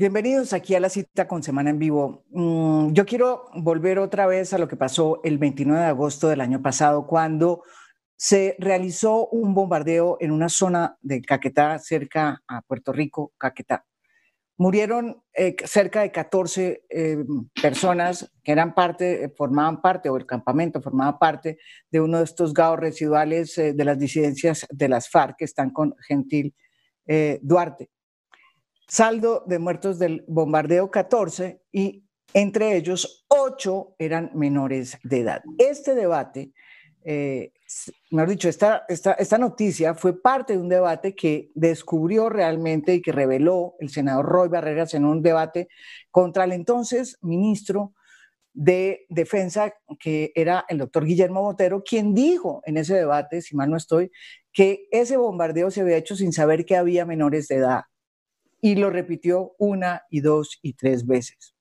Bienvenidos aquí a la cita con Semana en Vivo. Mm, yo quiero volver otra vez a lo que pasó el 29 de agosto del año pasado, cuando se realizó un bombardeo en una zona de Caquetá, cerca a Puerto Rico, Caquetá. Murieron eh, cerca de 14 eh, personas que eran parte, formaban parte, o el campamento formaba parte de uno de estos gaos residuales eh, de las disidencias de las FARC que están con Gentil Duarte. Saldo de muertos del bombardeo 14 y entre ellos 8 eran menores de edad. Este debate, eh, mejor dicho, esta, esta, esta noticia fue parte de un debate que descubrió realmente y que reveló el senador Roy Barreras en un debate contra el entonces ministro de Defensa, que era el doctor Guillermo Botero, quien dijo en ese debate, si mal no estoy, que ese bombardeo se había hecho sin saber que había menores de edad y lo repitió una y dos y tres veces.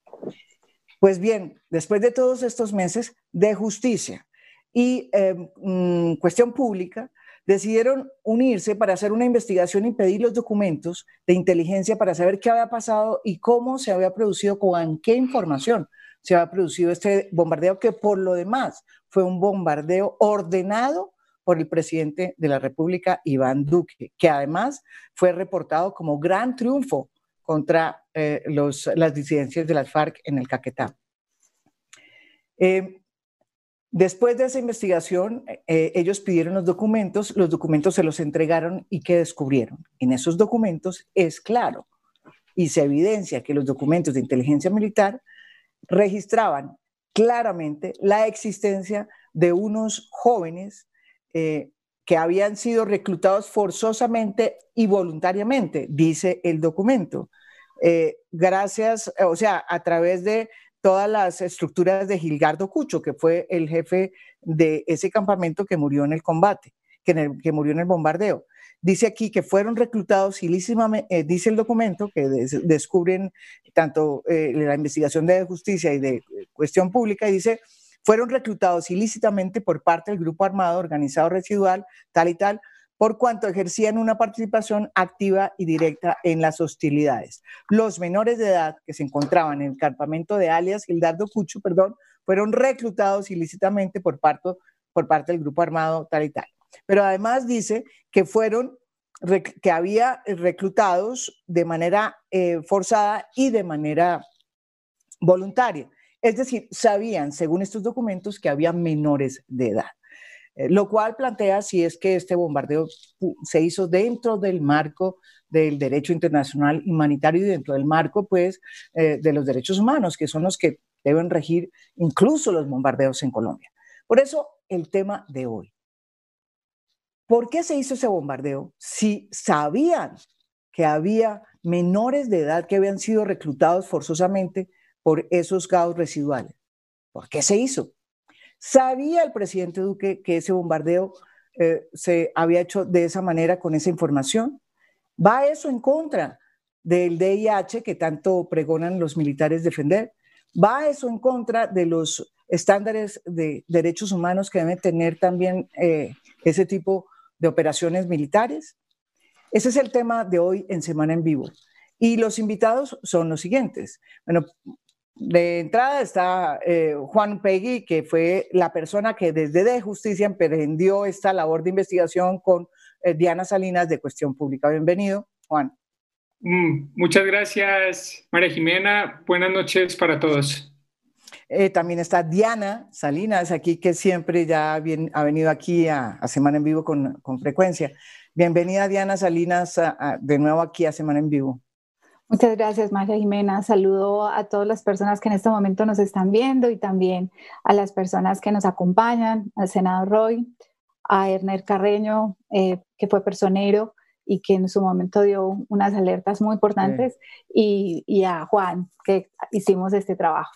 Pues bien, después de todos estos meses de justicia y em, mm, cuestión pública, decidieron unirse para hacer una investigación y pedir los documentos de inteligencia para saber qué había pasado y cómo se había producido, con qué información se había producido este bombardeo, que por lo demás fue un bombardeo ordenado por el presidente de la República, Iván Duque, que además fue reportado como gran triunfo contra eh, las disidencias de las FARC en el Caquetá. Eh, después de esa investigación, eh, ellos pidieron los documentos, los documentos se los entregaron y ¿qué descubrieron? En esos documentos es claro y se evidencia que los documentos de inteligencia militar registraban claramente la existencia de unos jóvenes eh, que habían sido reclutados forzosamente y voluntariamente, dice el documento. Eh, gracias, o sea, a través de todas las estructuras de Gilgardo Cucho, que fue el jefe de ese campamento que murió en el combate, que, murió en el bombardeo. Dice aquí que fueron reclutados ilícitamente, eh, dice el documento, que descubren tanto la investigación de justicia y de cuestión pública, dice fueron reclutados ilícitamente por parte del grupo armado organizado residual, tal y tal, por cuanto ejercían una participación activa y directa en las hostilidades. Los menores de edad que se encontraban en el campamento de alias Gildardo Cucho, perdón, fueron reclutados ilícitamente por parte, por parte del grupo armado tal y tal. Pero además dice que fueron que había reclutados de manera eh, forzada y de manera voluntaria. Es decir, sabían, según estos documentos, que había menores de edad, eh, lo cual plantea si es que este bombardeo se hizo dentro del marco del derecho internacional humanitario y dentro del marco, pues, eh, de los derechos humanos, que son los que deben regir incluso los bombardeos en Colombia. Por eso, el tema de hoy. ¿Por qué se hizo ese bombardeo si sabían que había menores de edad que habían sido reclutados forzosamente por esos gaos residuales. ¿Por qué se hizo? ¿Sabía el presidente Duque que ese bombardeo eh, se había hecho de esa manera con esa información? ¿Va eso en contra del DIH que tanto pregonan los militares defender? ¿Va eso en contra de los estándares de derechos humanos que deben tener también eh, ese tipo de operaciones militares? Ese es el tema de hoy en Semana en Vivo. Y los invitados son los siguientes. Bueno, de entrada está eh, Juan Pegui, que fue la persona que desde de Justicia emprendió esta labor de investigación con eh, Diana Salinas de Cuestión Pública. Bienvenido, Juan. Mm, muchas gracias, María Jimena. Buenas noches para todos. Eh, también está Diana Salinas aquí, que siempre ya ha venido aquí a, Semana en Vivo con, con, frecuencia. Bienvenida, Diana Salinas, de nuevo aquí a Semana en Vivo. Muchas gracias, María Jimena. Saludo a todas las personas que en este momento nos están viendo y también a las personas que nos acompañan, al senador Roy, a Erner Carreño, eh, que fue personero y que en su momento dio unas alertas muy importantes, y, y a Juan, que hicimos este trabajo.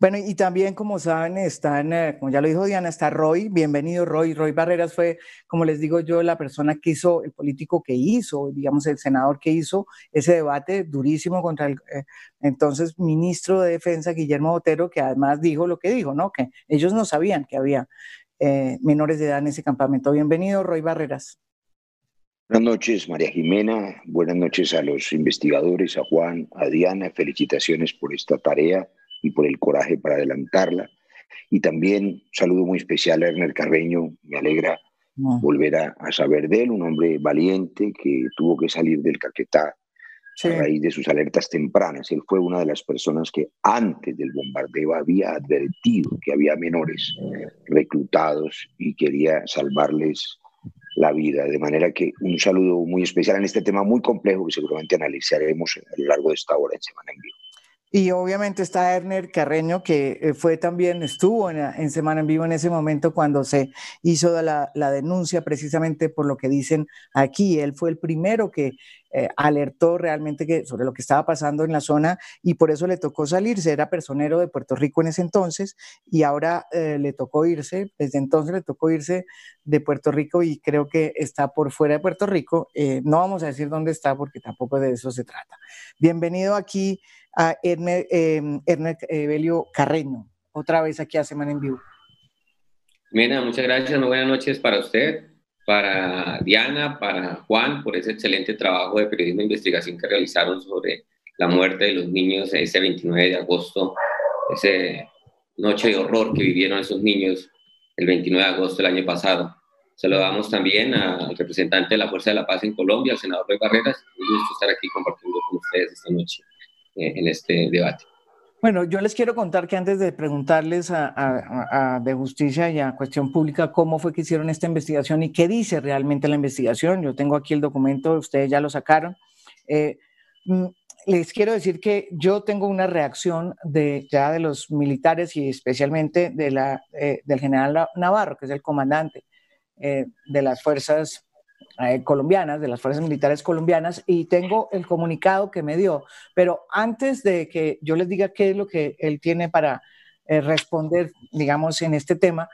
Bueno, y también, como saben, están, eh, como ya lo dijo Diana, está Roy. Bienvenido, Roy. Roy Barreras fue, como les digo yo, la persona que hizo, el político que hizo, digamos, el senador que hizo ese debate durísimo contra el eh, entonces ministro de Defensa, Guillermo Botero, que además dijo lo que dijo, ¿no? Que ellos no sabían que había eh, menores de edad en ese campamento. Bienvenido, Roy Barreras. Buenas noches, María Jimena. Buenas noches a los investigadores, a Juan, a Diana. Felicitaciones por esta tarea y por el coraje para adelantarla. Y también un saludo muy especial a Erner Carreño. Me alegra volver a, saber de él, un hombre valiente que tuvo que salir del Caquetá a raíz de sus alertas tempranas. Él fue una de las personas que antes del bombardeo había advertido que había menores reclutados y quería salvarles la vida. De manera que un saludo muy especial en este tema muy complejo que seguramente analizaremos a lo largo de esta hora en Semana en Vivo. Y obviamente está Erner Carreño, que eh, fue también, estuvo en, Semana en Vivo en ese momento cuando se hizo la, la, denuncia precisamente por lo que dicen aquí. Él fue el primero que eh, alertó realmente que, sobre lo que estaba pasando en la zona y por eso le tocó salirse. Era personero de Puerto Rico en ese entonces y ahora eh, le tocó irse, desde entonces le tocó irse de Puerto Rico y creo que está por fuera de Puerto Rico. no vamos a decir dónde está porque tampoco de eso se trata. Bienvenido aquí a em, Evelio Carreño, otra vez aquí a Semana en Vivo. Mena, muchas gracias, muy buenas noches para usted, para Diana, para Juan, por ese excelente trabajo de periodismo e investigación que realizaron sobre la muerte de los niños ese 29 de agosto, ese noche de horror que vivieron esos niños el 29 de agosto del año pasado. Saludamos también al representante de la Fuerza de la Paz en Colombia, al senador Roy Barreras. Un gusto estar aquí compartiendo con ustedes esta noche. Eh, en este debate. Bueno, yo les quiero contar que antes de preguntarles a, de justicia y a cuestión pública cómo fue que hicieron esta investigación y qué dice realmente la investigación, yo tengo aquí el documento, ustedes ya lo sacaron. Eh, mm, les quiero decir que yo tengo una reacción de ya de los militares y especialmente de la, eh, del general Navarro, que es el comandante de las fuerzas eh, colombianas, de las fuerzas militares colombianas, y tengo el comunicado que me dio. Pero antes de que yo les diga qué es lo que él tiene para eh, responder, digamos, en este tema,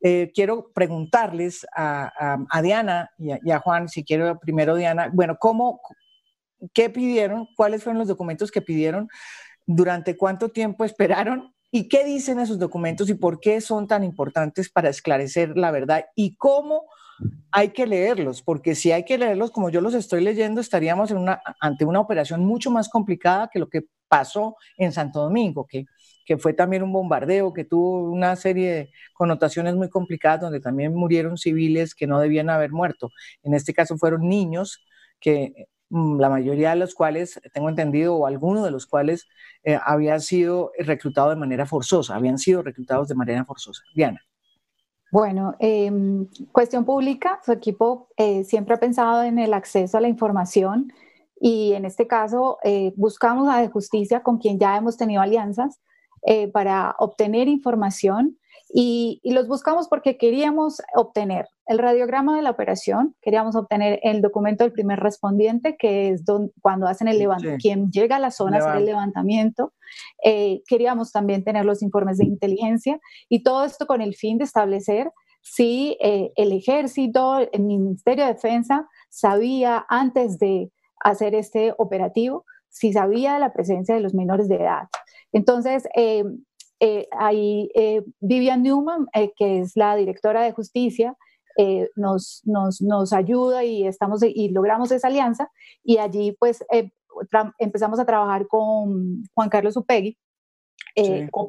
eh, quiero preguntarles a, Diana y a, Juan, si quiero primero Diana, bueno, ¿cómo, qué pidieron? ¿Cuáles fueron los documentos que pidieron? ¿Durante cuánto tiempo esperaron? ¿Y qué dicen esos documentos y por qué son tan importantes para esclarecer la verdad? ¿Y cómo hay que leerlos, porque si hay que leerlos como yo los estoy leyendo, estaríamos ante una operación mucho más complicada que lo que pasó en Santo Domingo, que, que fue también un bombardeo, que tuvo una serie de connotaciones muy complicadas, donde también murieron civiles que no debían haber muerto. En este caso fueron niños que mm, la mayoría de los cuales, tengo entendido, o algunos de los cuales eh, habían sido reclutados de manera forzosa, habían sido reclutados de manera forzosa. Diana. Bueno, em, cuestión pública, su equipo eh, siempre ha pensado en el acceso a la información y en este caso eh, buscamos a de justicia con quien ya hemos tenido alianzas eh, para obtener información y, los buscamos porque queríamos obtener el radiograma de la operación, queríamos obtener el documento del primer respondiente, que es cuando hacen el levantamiento, quien llega a la zona a hacer el levantamiento. Eh, queríamos también tener los informes de inteligencia y todo esto con el fin de establecer si eh, el ejército, el Ministerio de Defensa sabía antes de hacer este operativo, si sabía de la presencia de los menores de edad. Entonces, eh, eh, ahí eh, Vivian Newman, eh, que es la directora de justicia, nos, nos, nos, ayuda y, estamos, y logramos esa alianza y allí pues empezamos a trabajar con Juan Carlos Upegui,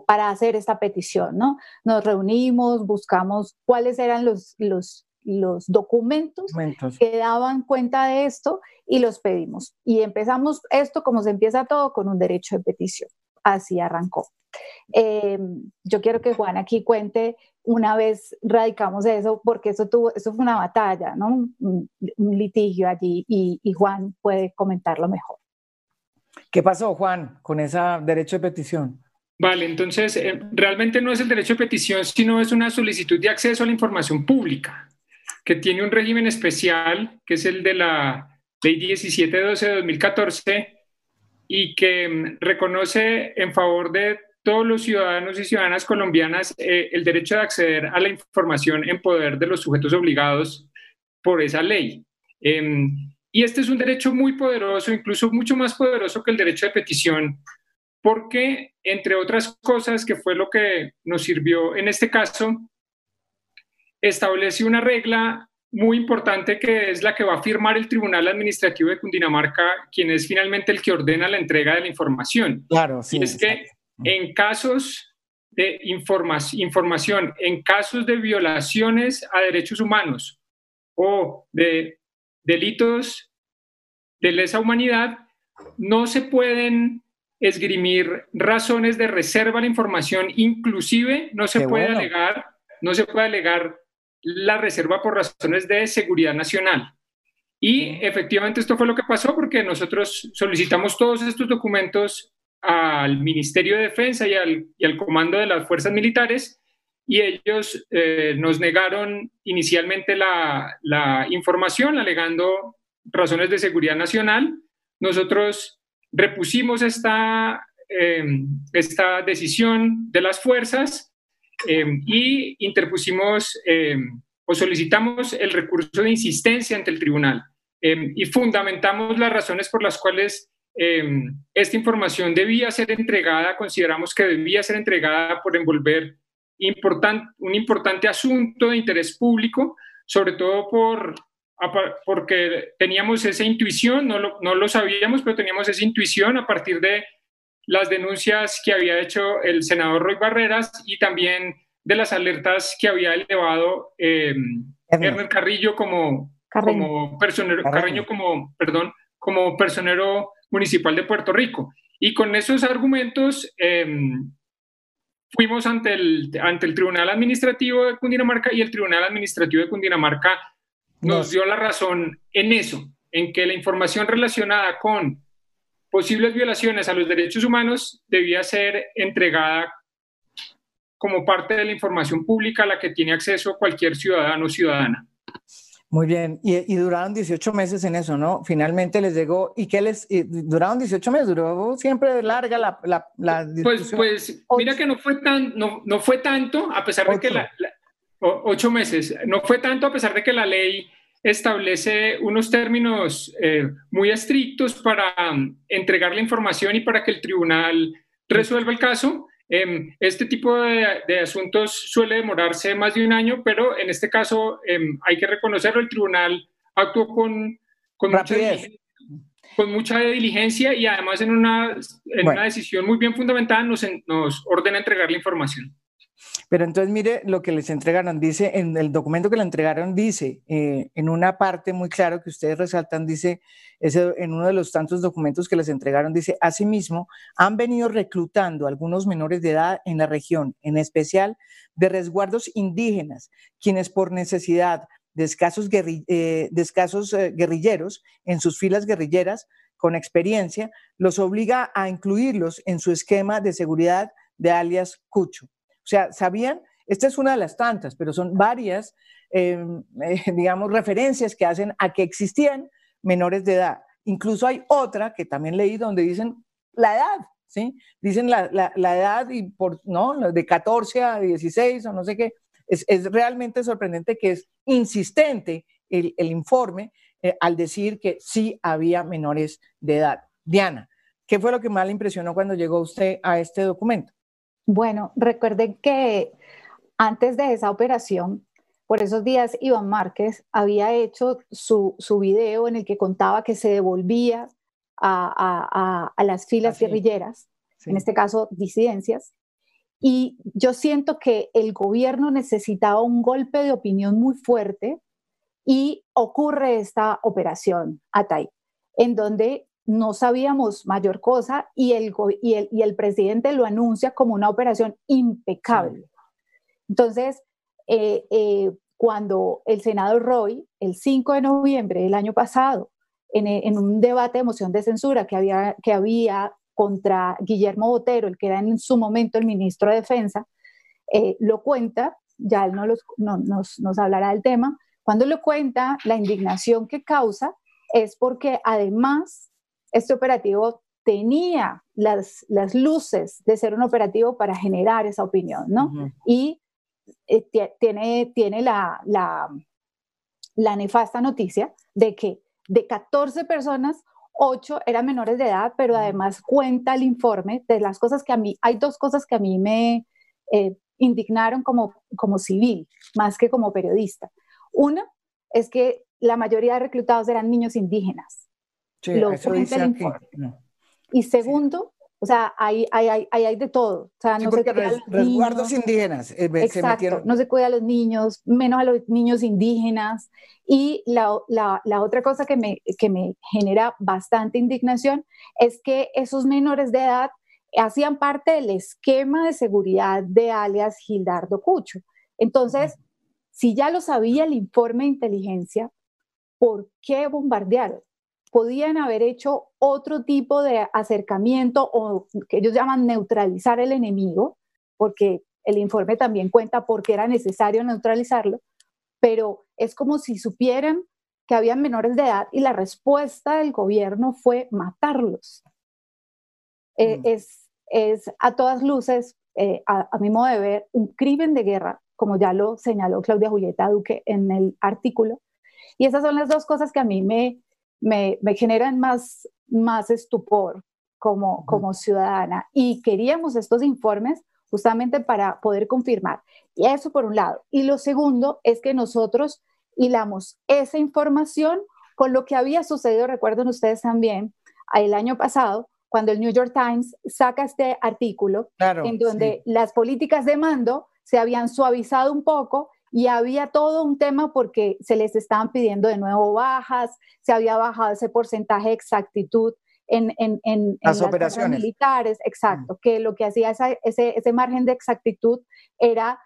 para hacer esta petición, ¿no? Nos reunimos, buscamos cuáles eran los, los, los documentos, documentos, que daban cuenta de esto y los pedimos. Y empezamos esto como se empieza todo con un derecho de petición. Así arrancó. Eh, yo quiero que Juan aquí cuente una vez radicamos eso, porque eso, tuvo, eso fue una batalla, ¿no? Un, litigio allí y, Juan puede comentarlo mejor. ¿Qué pasó, Juan, con ese derecho de petición? Vale, entonces eh, realmente no es el derecho de petición, sino es una solicitud de acceso a la información pública, que tiene un régimen especial, que es el de la Ley 1712 de 2014, y que mm, reconoce en favor de todos los ciudadanos y ciudadanas colombianas eh, el derecho de acceder a la información en poder de los sujetos obligados por esa ley. Em, y este es un derecho muy poderoso, incluso mucho más poderoso que el derecho de petición, porque, entre otras cosas, que fue lo que nos sirvió en este caso, establece una regla muy importante que es la que va a firmar el Tribunal Administrativo de Cundinamarca, quien es finalmente el que ordena la entrega de la información. Claro, sí. es que en casos de información, en casos de violaciones a derechos humanos o de delitos de lesa humanidad, no se pueden esgrimir razones de reserva a la información, inclusive no se puede alegar, no se puede alegar la reserva por razones de seguridad nacional. Y efectivamente esto fue lo que pasó porque nosotros solicitamos todos estos documentos al Ministerio de Defensa y al, y al Comando de las Fuerzas Militares y ellos eh, nos negaron inicialmente la, la, información alegando razones de seguridad nacional. Nosotros repusimos esta, em, esta decisión de las fuerzas em, y interpusimos em, o solicitamos el recurso de insistencia ante el tribunal. Y fundamentamos las razones por las cuales esta información debía ser entregada, consideramos que debía ser entregada por envolver un importante asunto de interés público, sobre todo por, porque teníamos esa intuición, no lo, no lo sabíamos, pero teníamos esa intuición a partir de las denuncias que había hecho el senador Roy Barreras y también de las alertas que había elevado eh, Carrillo. Como, como personero, Carreño como, perdón, como personero municipal de Puerto Rico. Y con esos argumentos em, fuimos ante el, ante el Tribunal Administrativo de Cundinamarca y el Tribunal Administrativo de Cundinamarca nos dio la razón en eso, en que la información relacionada con posibles violaciones a los derechos humanos debía ser entregada como parte de la información pública a la que tiene acceso cualquier ciudadano o ciudadana. Muy bien, y, duraron 18 meses en eso, ¿no? Finalmente les llegó, ¿y qué les, duraron 18 meses? ¿Duró siempre larga la, la, la Pues, pues mira que no fue, tan, no, no fue tanto, a pesar de que la, Ocho meses, no fue tanto a pesar de que la ley establece unos términos eh, muy estrictos para um, entregar la información y para que el tribunal resuelva el caso. Em, este tipo de, asuntos suele demorarse más de un año, pero en este caso em, hay que reconocerlo, el tribunal actuó con, con mucha, diligencia, con mucha diligencia y además en una, en una decisión muy bien fundamentada nos, nos ordena entregar la información. Pero entonces mire lo que les entregaron, dice, en el documento que le entregaron dice, eh, en una parte muy claro que ustedes resaltan, dice, ese, en uno de los tantos documentos que les entregaron, dice, asimismo, han venido reclutando algunos menores de edad en la región, en especial de resguardos indígenas, quienes por necesidad de escasos, eh, eh, guerrilleros en sus filas guerrilleras, con experiencia, los obliga a incluirlos en su esquema de seguridad de alias Cucho. O sea, ¿sabían? Esta es una de las tantas, pero son varias, em, eh, digamos, referencias que hacen a que existían menores de edad. Incluso hay otra que también leí donde dicen la edad, ¿sí? Dicen la, edad y por, ¿no? De 14 a 16 o no sé qué. Es, realmente sorprendente que es insistente el, informe eh, al decir que sí había menores de edad. Diana, ¿qué fue lo que más le impresionó cuando llegó usted a este documento? Bueno, recuerden que antes de esa operación, por esos días, Iván Márquez había hecho su, su video en el que contaba que se devolvía a, las filas guerrilleras, en este caso disidencias, y yo siento que el gobierno necesitaba un golpe de opinión muy fuerte y ocurre esta operación Atay, en donde no sabíamos mayor cosa y el, y el, y el presidente lo anuncia como una operación impecable. Entonces, eh, eh, cuando el senador Roy, el 5 de noviembre del año pasado, en, un debate de moción de censura que había, que había contra Guillermo Botero, el que era en su momento el ministro de Defensa, eh, lo cuenta, ya él no, nos, nos hablará del tema, cuando lo cuenta, la indignación que causa es porque además este operativo tenía las, las luces de ser un operativo para generar esa opinión, ¿no? Y eh, tiene, tiene la, la, la nefasta noticia de que de 14 personas, 8 eran menores de edad, pero además cuenta el informe de las cosas que a mí, hay dos cosas que a mí me eh, indignaron como, como civil, más que como periodista. Una es que la mayoría de reclutados eran niños indígenas. Sí, eso dice aquí. Y segundo, o sea, hay, hay, hay, hay de todo. O sea, no se cuida resguardos indígenas. Eh, Exacto, no se cuida a los niños, menos a los niños indígenas. Y la, la, la, otra cosa que me, que me genera bastante indignación es que esos menores de edad hacían parte del esquema de seguridad de alias Gildardo Cucho. Entonces, si ya lo sabía el informe de inteligencia, ¿por qué bombardearon? Podían haber hecho otro tipo de acercamiento o que ellos llaman neutralizar el enemigo, porque el informe también cuenta por qué era necesario neutralizarlo, pero es como si supieran que habían menores de edad y la respuesta del gobierno fue matarlos. Eh, mm. es, es, a todas luces, eh, a, a mi modo de ver, un crimen de guerra, como ya lo señaló Claudia Julieta Duque en el artículo. Y esas son las dos cosas que a mí me, me, generan más, más estupor como, como ciudadana. Y queríamos estos informes justamente para poder confirmar. Y eso por un lado. Y lo segundo es que nosotros hilamos esa información con lo que había sucedido, recuerden ustedes también, el año pasado, cuando el New York Times saca este artículo en donde las políticas de mando se habían suavizado un poco y había todo un tema porque se les estaban pidiendo de nuevo bajas, se había bajado ese porcentaje de exactitud en, en, en, las, operaciones militares, exacto, mm. que lo que hacía ese, ese margen de exactitud era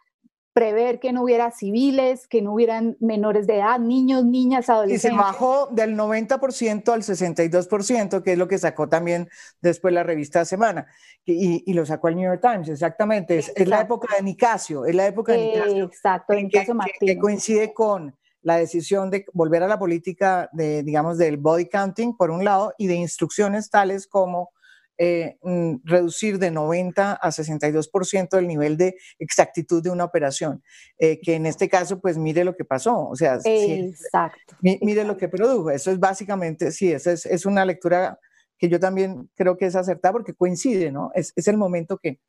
prever que no hubiera civiles, que no hubieran menores de edad, niños, niñas, adolescentes. Y se bajó del 90% al 62%, que es lo que sacó también después la revista Semana, y, lo sacó el New York Times, exactamente. Es, la época de Nicasio, es la época de Nicasio. Exacto, de Nicasio que, que, coincide con la decisión de volver a la política de, digamos, del body counting, por un lado, y de instrucciones tales como eh, mm, reducir de 90 a 62% el nivel de exactitud de una operación, eh, que en este caso, pues mire lo que pasó, o sea, exacto, mire lo que produjo, eso es básicamente, sí, esa es, es, una lectura que yo también creo que es acertada porque coincide, ¿no? Es, es el momento que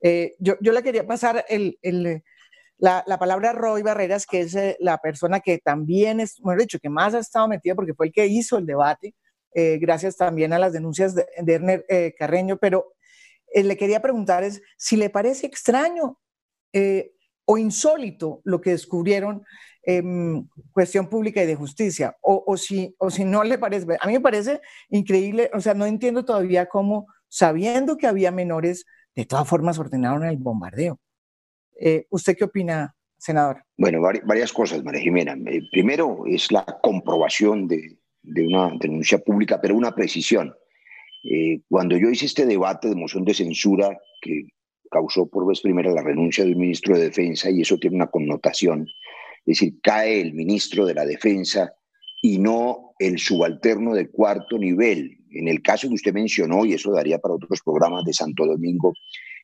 eh, yo, yo le quería pasar el, el la, la, palabra Roy Barreras, que es la persona que también es, bueno, dicho, que más ha estado metida porque fue el que hizo el debate, eh, gracias también a las denuncias de, Erner eh, Carreño, pero eh, le quería preguntar es si le parece extraño o insólito lo que descubrieron en cuestión pública y de justicia, o, si, o si no le parece, a mí me parece increíble, o sea, no entiendo todavía cómo, sabiendo que había menores, de todas formas ordenaron el bombardeo. ¿Usted qué opina, senador? Bueno, varias cosas, María Jimena. primero es la comprobación de, de una denuncia pública, pero una precisión. Eh, cuando yo hice este debate de moción de censura que causó por vez primera la renuncia del ministro de Defensa, y eso tiene una connotación, es decir, cae el ministro de la Defensa y no el subalterno de cuarto nivel. En el caso que usted mencionó, y eso daría para otros programas de Santo Domingo,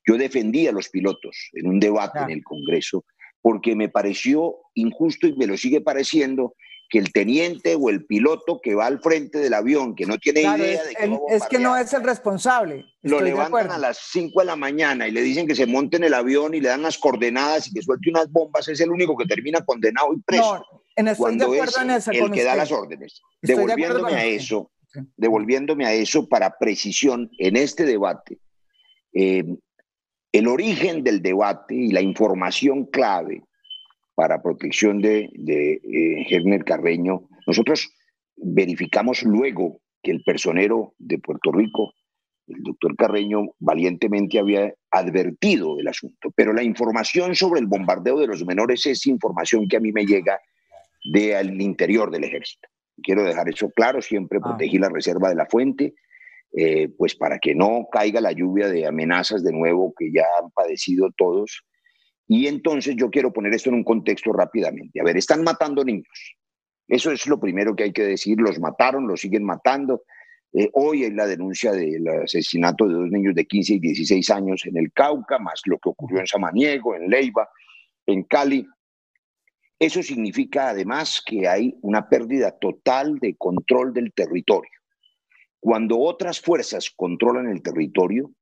yo defendí a los pilotos en un debate en el Congreso porque me pareció injusto y me lo sigue pareciendo que el teniente o el piloto que va al frente del avión, que no tiene idea de que Es que no es el responsable. Lo levantan a las 5 de la mañana y le dicen que se monte en el avión y le dan las coordenadas y que suelte unas bombas, es el único que termina condenado y preso. No, en cuando de acuerdo es el que da las órdenes. devolviéndome a eso, devolviéndome a eso para precisión en este debate, eh, el origen del debate y la información clave para protección de, de eh, Carreño. Nosotros verificamos luego que el personero de Puerto Rico, el doctor Carreño, valientemente había advertido del asunto. Pero la información sobre el bombardeo de los menores es información que a mí me llega del interior del ejército. Quiero dejar eso claro, siempre ah. protegí la reserva de la fuente, eh, pues para que no caiga la lluvia de amenazas de nuevo que ya han padecido todos y entonces yo quiero poner esto en un contexto rápidamente. A ver, están matando niños. Eso es lo primero que hay que decir. Los mataron, los siguen matando. Eh, hoy hay la denuncia del asesinato de dos niños de 15 y 16 años en el Cauca, más lo que ocurrió en Samaniego, en Leiva, en Cali. Eso significa además que hay una pérdida total de control del territorio. Cuando otras fuerzas controlan el territorio,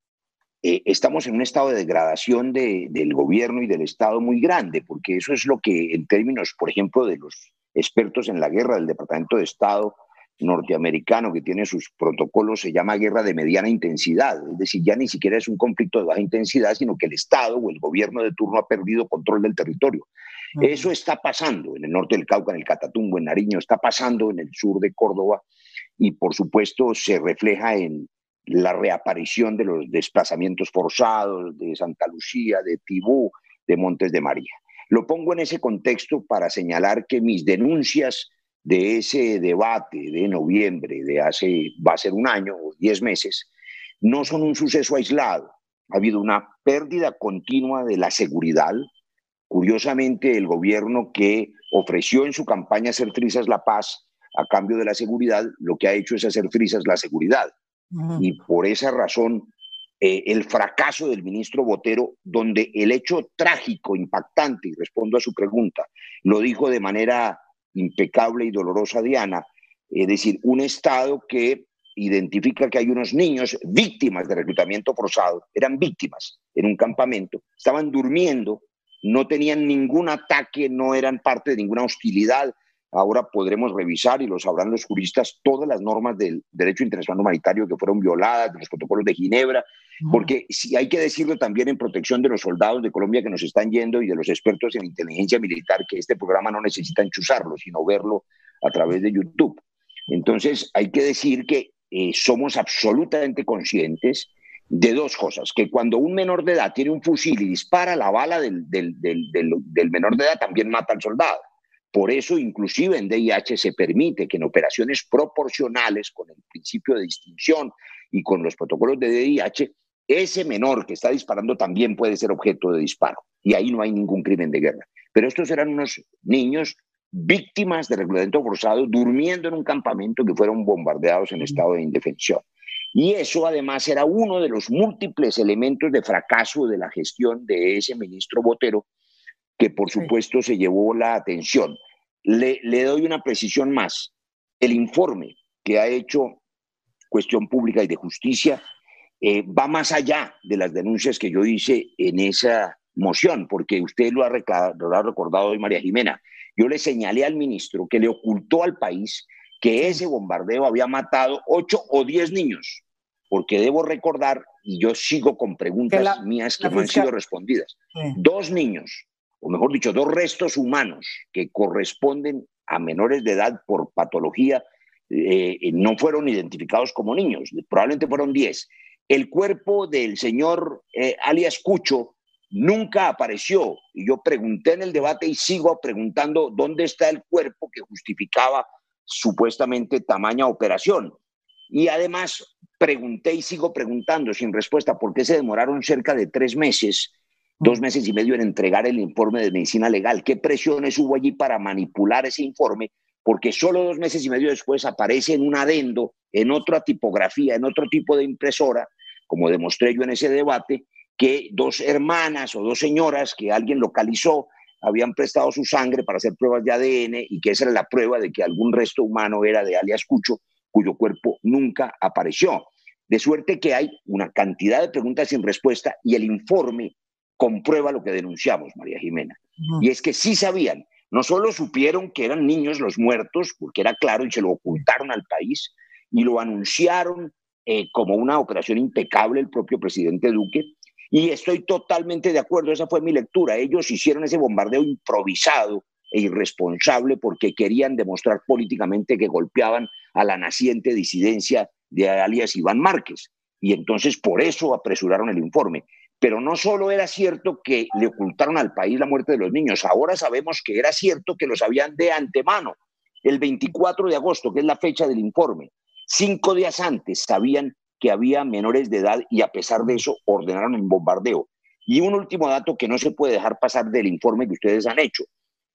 eh, estamos en un estado de degradación del gobierno y del Estado muy grande, porque eso es lo que en términos, por ejemplo, de los expertos en la guerra del Departamento de Estado norteamericano que tiene sus protocolos se llama guerra de mediana intensidad, es decir, ya ni siquiera es un conflicto de baja intensidad, sino que el Estado o el gobierno de turno ha perdido control del territorio. Eso está pasando en el norte del Cauca, en el Catatumbo, en Nariño, está pasando en el sur de Córdoba y por supuesto se refleja en la reaparición de los desplazamientos forzados de Santa Lucía, de Tibú, de Montes de María. Lo pongo en ese contexto para señalar que mis denuncias de ese debate de noviembre de hace, va a ser un año o diez meses, no son un suceso aislado. Ha habido una pérdida continua de la seguridad. Curiosamente, el gobierno que ofreció en su campaña hacer frisas la paz a cambio de la seguridad, lo que ha hecho es hacer frisas la seguridad. Y por esa razón, eh, el fracaso del ministro Botero, donde el hecho trágico, impactante, y respondo a su pregunta, lo dijo de manera impecable y dolorosa Diana, es decir, un Estado que identifica que hay unos niños víctimas de reclutamiento forzado, eran víctimas en un campamento, estaban durmiendo, no tenían ningún ataque, no eran parte de ninguna hostilidad. Ahora podremos revisar, y lo sabrán los juristas, todas las normas del derecho internacional humanitario que fueron violadas, de los protocolos de Ginebra, porque si hay que decirlo también en protección de los soldados de Colombia que nos están yendo y de los expertos en inteligencia militar, que este programa no necesita enchuzarlo, sino verlo a través de YouTube. Entonces, hay que decir que eh, somos absolutamente conscientes de dos cosas, que cuando un menor de edad tiene un fusil y dispara la bala del, del, del, del menor de edad, también mata al soldado. Por eso, inclusive en DIH se permite que en operaciones proporcionales, con el principio de distinción y con los protocolos de DIH, ese menor que está disparando también puede ser objeto de disparo y ahí no hay ningún crimen de guerra. Pero estos eran unos niños víctimas de reclutamiento forzado durmiendo en un campamento que fueron bombardeados en estado de indefensión. Y eso además era uno de los múltiples elementos de fracaso de la gestión de ese ministro Botero, que por supuesto se llevó la atención. Le, le doy una precisión más. El informe que ha hecho Cuestión Pública y de Justicia eh, va más allá de las denuncias que yo hice en esa moción, porque usted lo ha, recordado hoy, María Jimena. Yo le señalé al ministro que le ocultó al país que ese bombardeo había matado ocho o diez niños, porque debo recordar, y yo sigo con preguntas mías que no han sido respondidas, dos niños, o mejor dicho, dos restos humanos que corresponden a menores de edad por patología, eh, no fueron identificados como niños, probablemente fueron diez. El cuerpo del señor eh, alias Cucho nunca apareció. Y yo pregunté en el debate y sigo preguntando dónde está el cuerpo que justificaba supuestamente tamaña operación. Y además pregunté y sigo preguntando sin respuesta por qué se demoraron cerca de tres meses, dos meses y medio en entregar el informe de medicina legal. ¿Qué presiones hubo allí para manipular ese informe? Porque solo dos meses y medio después aparece en un adendo, en otra tipografía, en otro tipo de impresora, como demostré yo en ese debate, que dos hermanas o dos señoras que alguien localizó habían prestado su sangre para hacer pruebas de ADN y que esa era la prueba de que algún resto humano era de alias Cucho, cuyo cuerpo nunca apareció. De suerte que hay una cantidad de preguntas sin respuesta y el informe comprueba lo que denunciamos, María Jimena. Y es que sí sabían, no solo supieron que eran niños los muertos, porque era claro y se lo ocultaron al país, y lo anunciaron eh, como una operación impecable el propio presidente Duque. Y estoy totalmente de acuerdo, esa fue mi lectura. Ellos hicieron ese bombardeo improvisado e irresponsable porque querían demostrar políticamente que golpeaban a la naciente disidencia de alias Iván Márquez. Y entonces por eso apresuraron el informe. Pero no solo era cierto que le ocultaron al país la muerte de los niños, ahora sabemos que era cierto que lo sabían de antemano. El 24 de agosto, que es la fecha del informe, Cinco días antes sabían que había menores de edad y a pesar de eso ordenaron el bombardeo. Y un último dato que no se puede dejar pasar del informe que ustedes han hecho.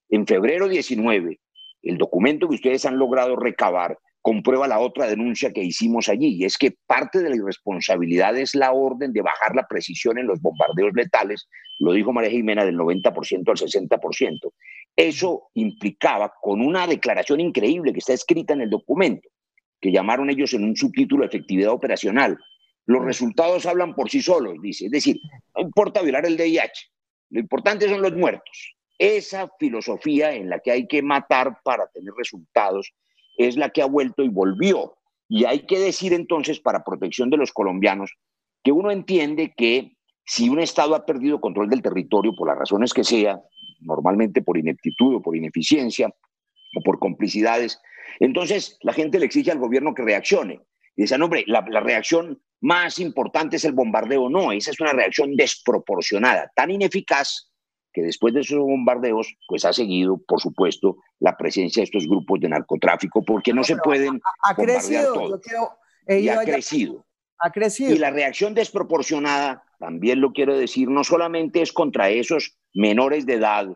En febrero 19, el documento que ustedes han logrado recabar comprueba la otra denuncia que hicimos allí, y es que parte de la irresponsabilidad es la orden de bajar la precisión en los bombardeos letales, lo dijo María Jimena, del 90% al 60%. Eso implicaba, con una declaración increíble que está escrita en el documento, que llamaron ellos en un subtítulo efectividad operacional. Los resultados hablan por sí solos, dice. Es decir, no importa violar el DIH, lo importante son los muertos. esa filosofía en la que hay que matar para tener resultados es la que ha vuelto y volvió. Y hay que decir entonces, para protección de los colombianos, que uno entiende que si un Estado ha perdido control del territorio por las razones que sea, normalmente por ineptitud o por ineficiencia o por complicidades, entonces la gente le exige al gobierno que reaccione. Y dice, no, hombre, la, la reacción más importante es el bombardeo. No, esa es una reacción desproporcionada, tan ineficaz que después de esos bombardeos, pues ha seguido, por supuesto, la presencia de estos grupos de narcotráfico, porque no, se pueden ha, crecido, todo. y ha crecido. Ha crecido. Y la reacción desproporcionada, también lo quiero decir, no solamente es contra esos menores de edad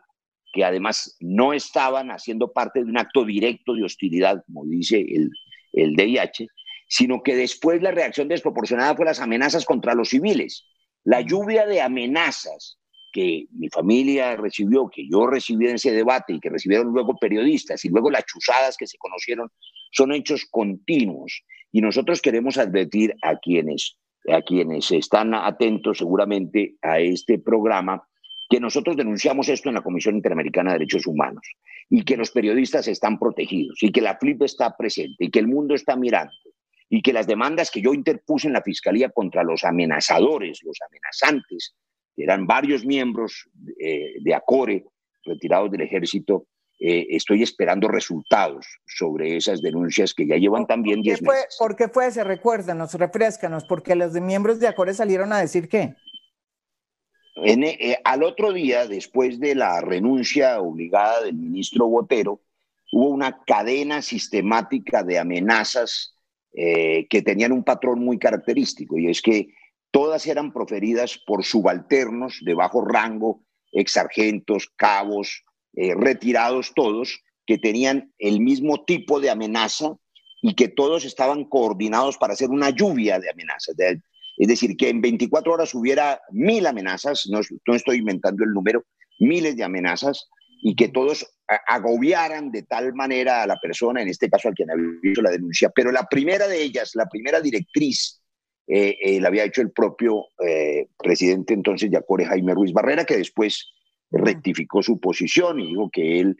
que además no estaban haciendo parte de un acto directo de hostilidad, como dice el, el DIH, sino que después la reacción desproporcionada fue las amenazas contra los civiles. La lluvia de amenazas que mi familia recibió, que yo recibí en ese debate y que recibieron luego periodistas y luego las chuzadas que se conocieron, son hechos continuos. Y nosotros queremos advertir a quienes, a quienes están atentos seguramente a este programa que nosotros denunciamos esto en la Comisión Interamericana de Derechos Humanos y que los periodistas están protegidos y que la FLIP está presente y que el mundo está mirando y que las demandas que yo interpuse en la Fiscalía contra los amenazadores, los amenazantes, eran varios miembros eh, de ACORE retirados del ejército, eh, estoy esperando resultados sobre esas denuncias que ya llevan también 10 meses. ¿Por qué fue ese? Recuérdanos, refrescanos, porque los de miembros de ACORE salieron a decir qué. Eh, al otro día, después de la renuncia obligada del ministro Botero, hubo una cadena sistemática de amenazas que tenían un patrón muy característico, y es que Todas eran proferidas por subalternos de bajo rango, exargentos, cabos, eh, retirados todos, que tenían el mismo tipo de amenaza y que todos estaban coordinados para hacer una lluvia de amenazas. es decir, que en 24 horas hubiera mil amenazas, no, no estoy inventando el número, miles de amenazas, y que todos agobiaran de tal manera a la persona, en este caso al quien había hecho la denuncia. Pero la primera de ellas, la primera directriz eh, eh, la había hecho el propio eh, presidente entonces Yacore Jaime Ruiz Barrera, que después rectificó su posición y dijo que él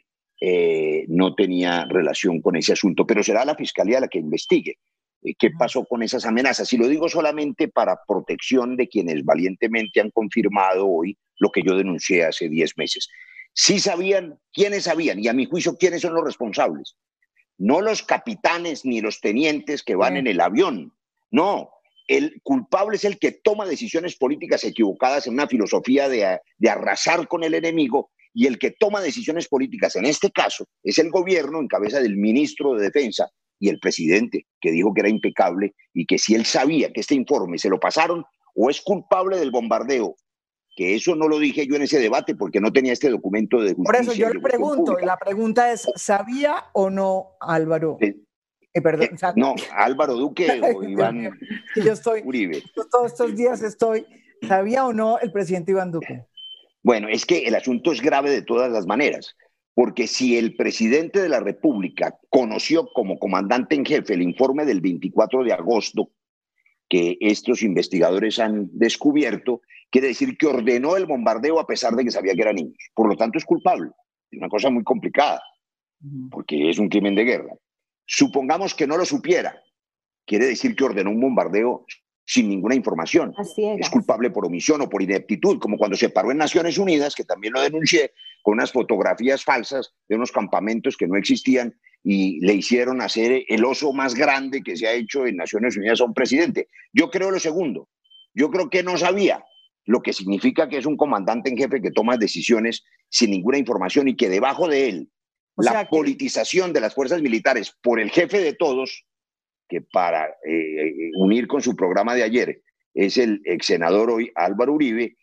no tenía relación con ese asunto, pero será la fiscalía la que investigue qué pasó con esas amenazas. Y lo digo solamente para protección de quienes valientemente han confirmado hoy lo que yo denuncié hace 10 meses. Sí sabían, quiénes sabían, y a mi juicio, quiénes son los responsables. No los capitanes ni los tenientes que van en el avión, no, el culpable es el que toma decisiones políticas equivocadas en una filosofía de, arrasar con el enemigo y el que toma decisiones políticas en este caso es el gobierno en cabeza del ministro de Defensa y el presidente, que dijo que era impecable y que si él sabía que este informe se lo pasaron o es culpable del bombardeo, que eso no lo dije yo en ese debate porque no tenía este documento de justicia. Por eso yo le pregunto, la pregunta es, ¿sabía o no Álvaro? Eh, perdón, eh, no, Álvaro Duque o Iván yo estoy, Uribe. Todos estos días estoy, ¿sabía o no el presidente Iván Duque? Bueno, es que el asunto es grave de todas las maneras, porque si el presidente de la República conoció como comandante en jefe el informe del 24 de agosto que estos investigadores han descubierto, quiere decir que ordenó el bombardeo a pesar de que sabía que eran niños. Por lo tanto, es culpable. Es una cosa muy complicada, porque es un crimen de guerra. Supongamos que no lo supiera. Quiere decir que ordenó un bombardeo sin ninguna información. es. culpable por omisión o por ineptitud, como cuando se paró en Naciones Unidas, que también lo denuncié, con unas fotografías falsas de unos campamentos que no existían y le hicieron hacer el oso más grande que se ha hecho en Naciones Unidas a un presidente. Yo creo lo segundo. Yo creo que no sabía, lo que significa que es un comandante en jefe que toma decisiones sin ninguna información y que debajo de él la politización de las fuerzas militares por el jefe de todos, que para eh, unir con su programa de ayer es el ex senador hoy Álvaro Uribe,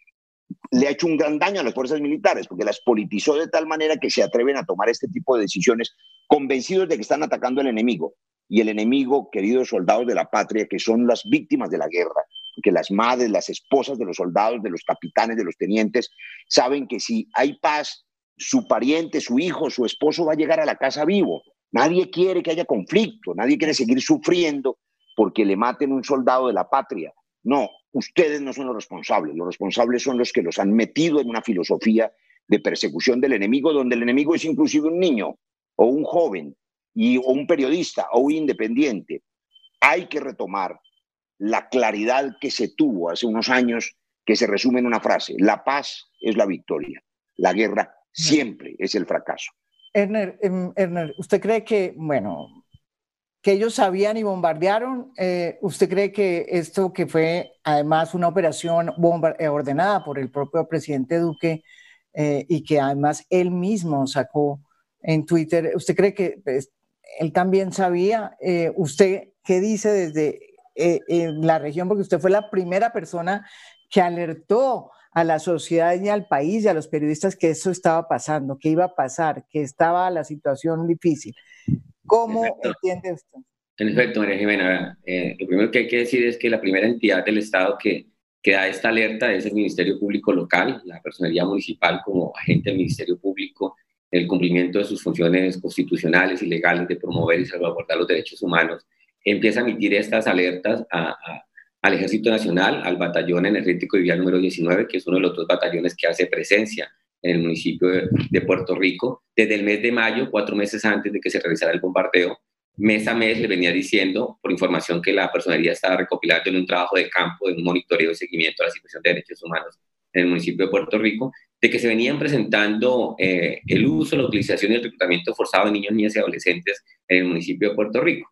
le ha hecho un gran daño a las fuerzas militares, porque las politizó de tal manera que se atreven a tomar este tipo de decisiones convencidos de que están atacando al enemigo. Y el enemigo, queridos soldados de la patria, que son las víctimas de la guerra, que las madres, las esposas de los soldados, de los capitanes, de los tenientes, saben que si hay paz, su pariente, su hijo, su esposo va a llegar a la casa vivo. Nadie quiere que haya conflicto, nadie quiere seguir sufriendo porque le maten un soldado de la patria. No, ustedes no son los responsables, los responsables son los que los han metido en una filosofía de persecución del enemigo, donde el enemigo es inclusive un niño o un joven y, o un periodista o un independiente. Hay que retomar la claridad que se tuvo hace unos años, que se resume en una frase, la paz es la victoria, la guerra siempre es el fracaso. Erner, em, ¿usted cree que, bueno, que ellos sabían y bombardearon? Eh, ¿Usted cree que esto que fue además una operación eh, ordenada por el propio presidente Duque eh, y que además él mismo sacó en Twitter, ¿usted cree que pues, él también sabía? ¿Usted qué dice desde la región? Porque usted fue la primera persona que alertó a la sociedad y al país y a los periodistas que eso estaba pasando, que iba a pasar, que estaba la situación difícil. ¿Cómo entiende usted? En efecto, María Jimena, eh, lo primero que hay que decir es que la primera entidad del Estado que, que da esta alerta es el Ministerio Público Local, la personería municipal como agente del Ministerio Público, el cumplimiento de sus funciones constitucionales y legales de promover y salvaguardar los derechos humanos, empieza a emitir estas alertas a al Ejército Nacional, al Batallón Energético y Vial número 19, que es uno de los dos batallones que hace presencia en el municipio de, Puerto Rico, desde el mes de mayo, cuatro meses antes de que se realizara el bombardeo, mes a mes le venía diciendo, por información que la personería estaba recopilando en un trabajo de campo, en un monitoreo y seguimiento a la situación de derechos humanos en el municipio de Puerto Rico, de que se venían presentando eh, el uso, la utilización y el reclutamiento forzado de niños, niñas y adolescentes en el municipio de Puerto Rico.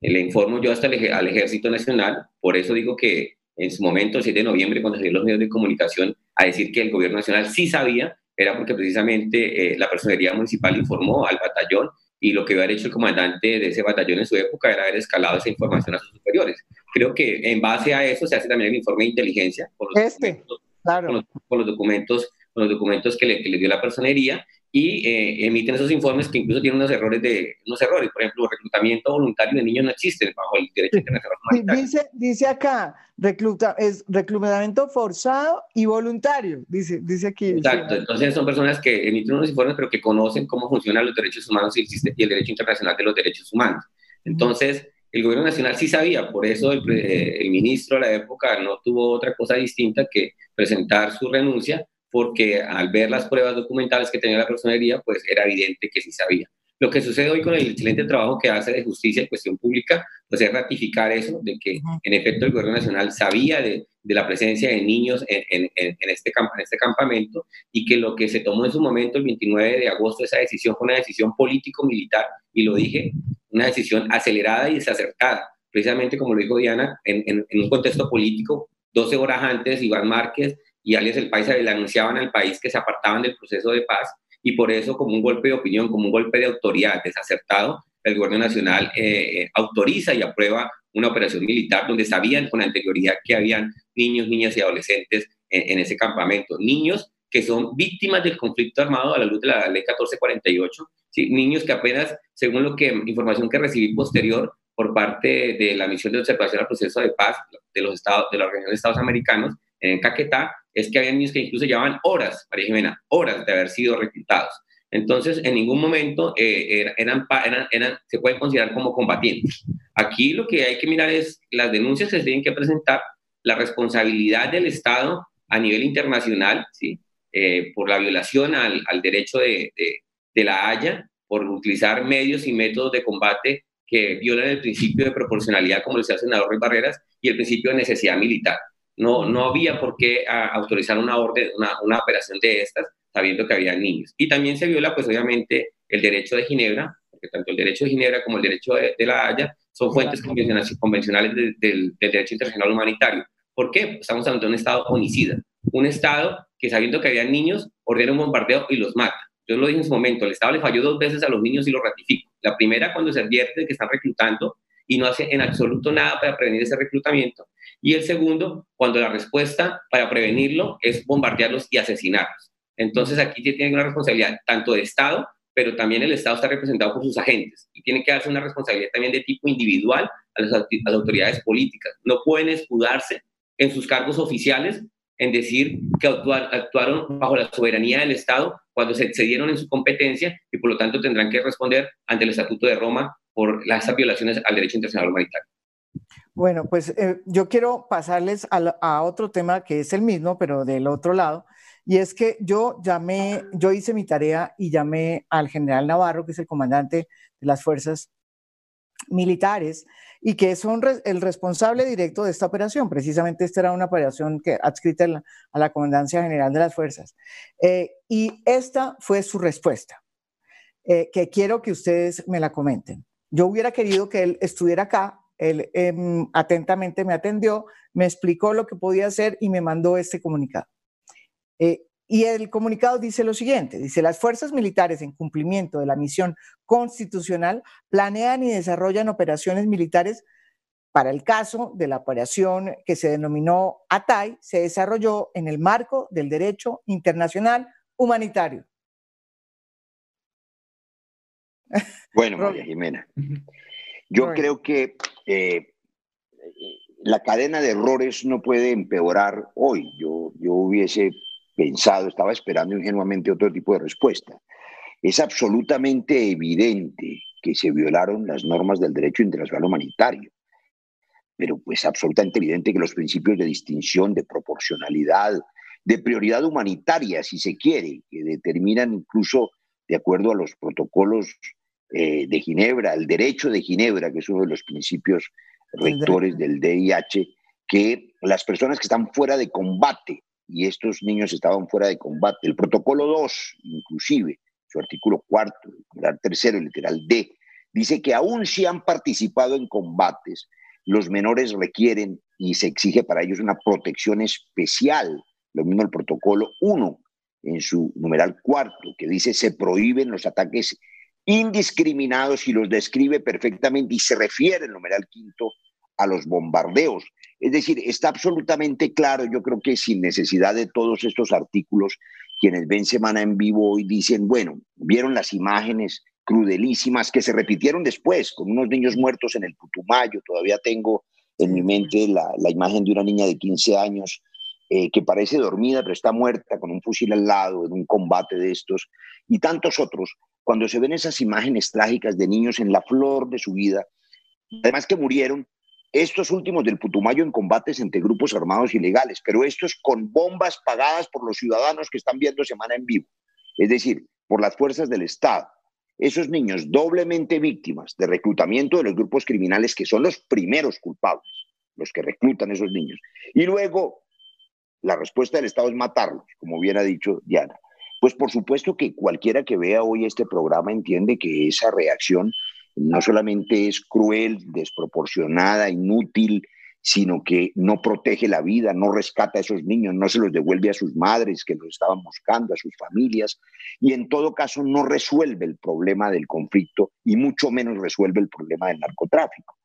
Le informo yo hasta al Ejército Nacional, por eso digo que en su momento, el 7 de noviembre, cuando salieron los medios de comunicación a decir que el gobierno nacional sí sabía, era porque precisamente eh, la personería municipal informó al batallón y lo que había hecho el comandante de ese batallón en su época era haber escalado esa información a sus superiores. Creo que en base a eso se hace también el informe de inteligencia con los, este, documentos, claro. con los, documentos, con los documentos que le, que le dio la personería y eh, emiten esos informes que incluso tienen unos errores de unos errores por ejemplo reclutamiento voluntario de niños no existe bajo el derecho internacional dice dice acá recluta es reclutamiento forzado y voluntario dice dice aquí exacto entonces son personas que emiten unos informes pero que conocen cómo funcionan los derechos humanos y, el derecho internacional de los derechos humanos. Entonces el gobierno nacional sí sabía, por eso el, eh, el ministro de la época no tuvo otra cosa distinta que presentar su renuncia porque al ver las pruebas documentales que tenía la personería, pues era evidente que sí sabía. Lo que sucede hoy con el excelente trabajo que hace de justicia y cuestión pública, pues es ratificar eso, de que en efecto el gobierno nacional sabía de, de la presencia de niños en, en, en, este camp en este campamento y que lo que se tomó en su momento el 29 de agosto, esa decisión fue una decisión político-militar, y lo dije, una decisión acelerada y desacertada, precisamente como lo dijo Diana, en, un contexto político, 12 horas antes, Iván Márquez y alias el país le anunciaban al país que se apartaban del proceso de paz y por eso como un golpe de opinión, como un golpe de autoridad desacertado, el gobierno nacional eh, eh, autoriza y aprueba una operación militar donde sabían con anterioridad que habían niños, niñas y adolescentes en, ese campamento. Niños que son víctimas del conflicto armado a la luz de la ley 1448, ¿sí? niños que apenas, según lo que información que recibí posterior por parte de la misión de observación al proceso de paz de los estados de la Organización de Estados Americanos en Caquetá, es que había niños que incluso llevaban horas, María Jimena, horas de haber sido reclutados. Entonces, en ningún momento eh, eran, se pueden considerar como combatientes. Aquí lo que hay que mirar es las denuncias que se tienen que presentar, la responsabilidad del Estado a nivel internacional, ¿sí? Eh, por la violación al, derecho de, de, la Haya, por utilizar medios y métodos de combate que violan el principio de proporcionalidad, como decía el senador Ruiz Barreras, y el principio de necesidad militar. No, no había por qué ah, autorizar una orden, una, una operación de estas, sabiendo que había niños. Y también se viola, pues obviamente, el derecho de Ginebra, porque tanto el derecho de Ginebra como el derecho de, la Haya son fuentes convencionales, del, derecho internacional humanitario. ¿Por qué? Estamos hablando de un Estado homicida, un Estado que sabiendo que había niños, ordena un bombardeo y los mata. Yo lo dije en su momento, el Estado le falló dos veces a los niños y lo ratifico. La primera cuando se advierte que están reclutando y no hace en absoluto nada para prevenir ese reclutamiento. Y el segundo, cuando la respuesta para prevenirlo es bombardearlos y asesinarlos. Entonces aquí tiene una responsabilidad tanto de Estado, pero también el Estado está representado por sus agentes y tiene que darse una responsabilidad también de tipo individual a las, autoridades políticas. No pueden escudarse en sus cargos oficiales en decir que actuaron bajo la soberanía del Estado cuando se excedieron en su competencia y por lo tanto tendrán que responder ante el Estatuto de Roma por las violaciones al derecho internacional humanitario. Bueno, pues eh, yo quiero pasarles a, otro tema que es el mismo, pero del otro lado, Y es que yo llamé, yo hice mi tarea y llamé al general Navarro, que es el comandante de las fuerzas militares y que son el responsable directo de esta operación. Precisamente esta era una operación que adscrita a la, Comandancia General de las Fuerzas. Eh, y esta fue su respuesta, eh, que quiero que ustedes me la comenten. Yo hubiera querido que él estuviera acá, él em, atentamente me atendió, me explicó lo que podía hacer y me mandó este comunicado. Y el comunicado dice lo siguiente, dice, las fuerzas militares en cumplimiento de la misión constitucional planean y desarrollan operaciones militares para el caso de la operación que se denominó ATAI, se desarrolló en el marco del derecho internacional humanitario. Bueno, María Jimena, yo creo que eh, la cadena de errores no puede empeorar hoy. Yo, yo hubiese pensado, estaba esperando ingenuamente otro tipo de respuesta. Es absolutamente evidente que se violaron las normas del derecho internacional humanitario, pero pues absolutamente evidente que los principios de distinción, de proporcionalidad, de prioridad humanitaria, si se quiere, que determinan incluso de acuerdo a los protocolos eh, de Ginebra, el derecho de Ginebra, que es uno de los principios rectores del DIH, que las personas que están fuera de combate y estos niños estaban fuera de combate. El protocolo 2, inclusive, su artículo cuarto, literal tercero, literal D, dice que aún si han participado en combates, los menores requieren y se exige para ellos una protección especial. Lo mismo el protocolo 1 en su numeral cuarto, que dice se prohíben los ataques indiscriminados y los describe perfectamente y se refiere el numeral quinto a los bombardeos. Es decir, está absolutamente claro, yo creo que sin necesidad de todos estos artículos, quienes ven Semana en Vivo hoy dicen, bueno, vieron las imágenes crudelísimas que se repitieron después, con unos niños muertos en el Putumayo, todavía tengo en mi mente la, imagen de una niña de 15 años eh, que parece dormida, pero está muerta con un fusil al lado en un combate de estos, y tantos otros, cuando se ven esas imágenes trágicas de niños en la flor de su vida, además que murieron estos últimos del Putumayo en combates entre grupos armados ilegales, pero estos con bombas pagadas por los ciudadanos que están viendo semana en vivo, es decir, por las fuerzas del Estado. Esos niños doblemente víctimas de reclutamiento de los grupos criminales que son los primeros culpables, los que reclutan a esos niños. Y luego, la respuesta del Estado es matarlos, como bien ha dicho Diana. Pues por supuesto que cualquiera que vea hoy este programa entiende que esa reacción no solamente es cruel, desproporcionada, inútil, sino que no protege la vida, no rescata a esos niños, no se los devuelve a sus madres que los estaban buscando, a sus familias, y en todo caso no resuelve el problema del conflicto y mucho menos resuelve el problema del narcotráfico.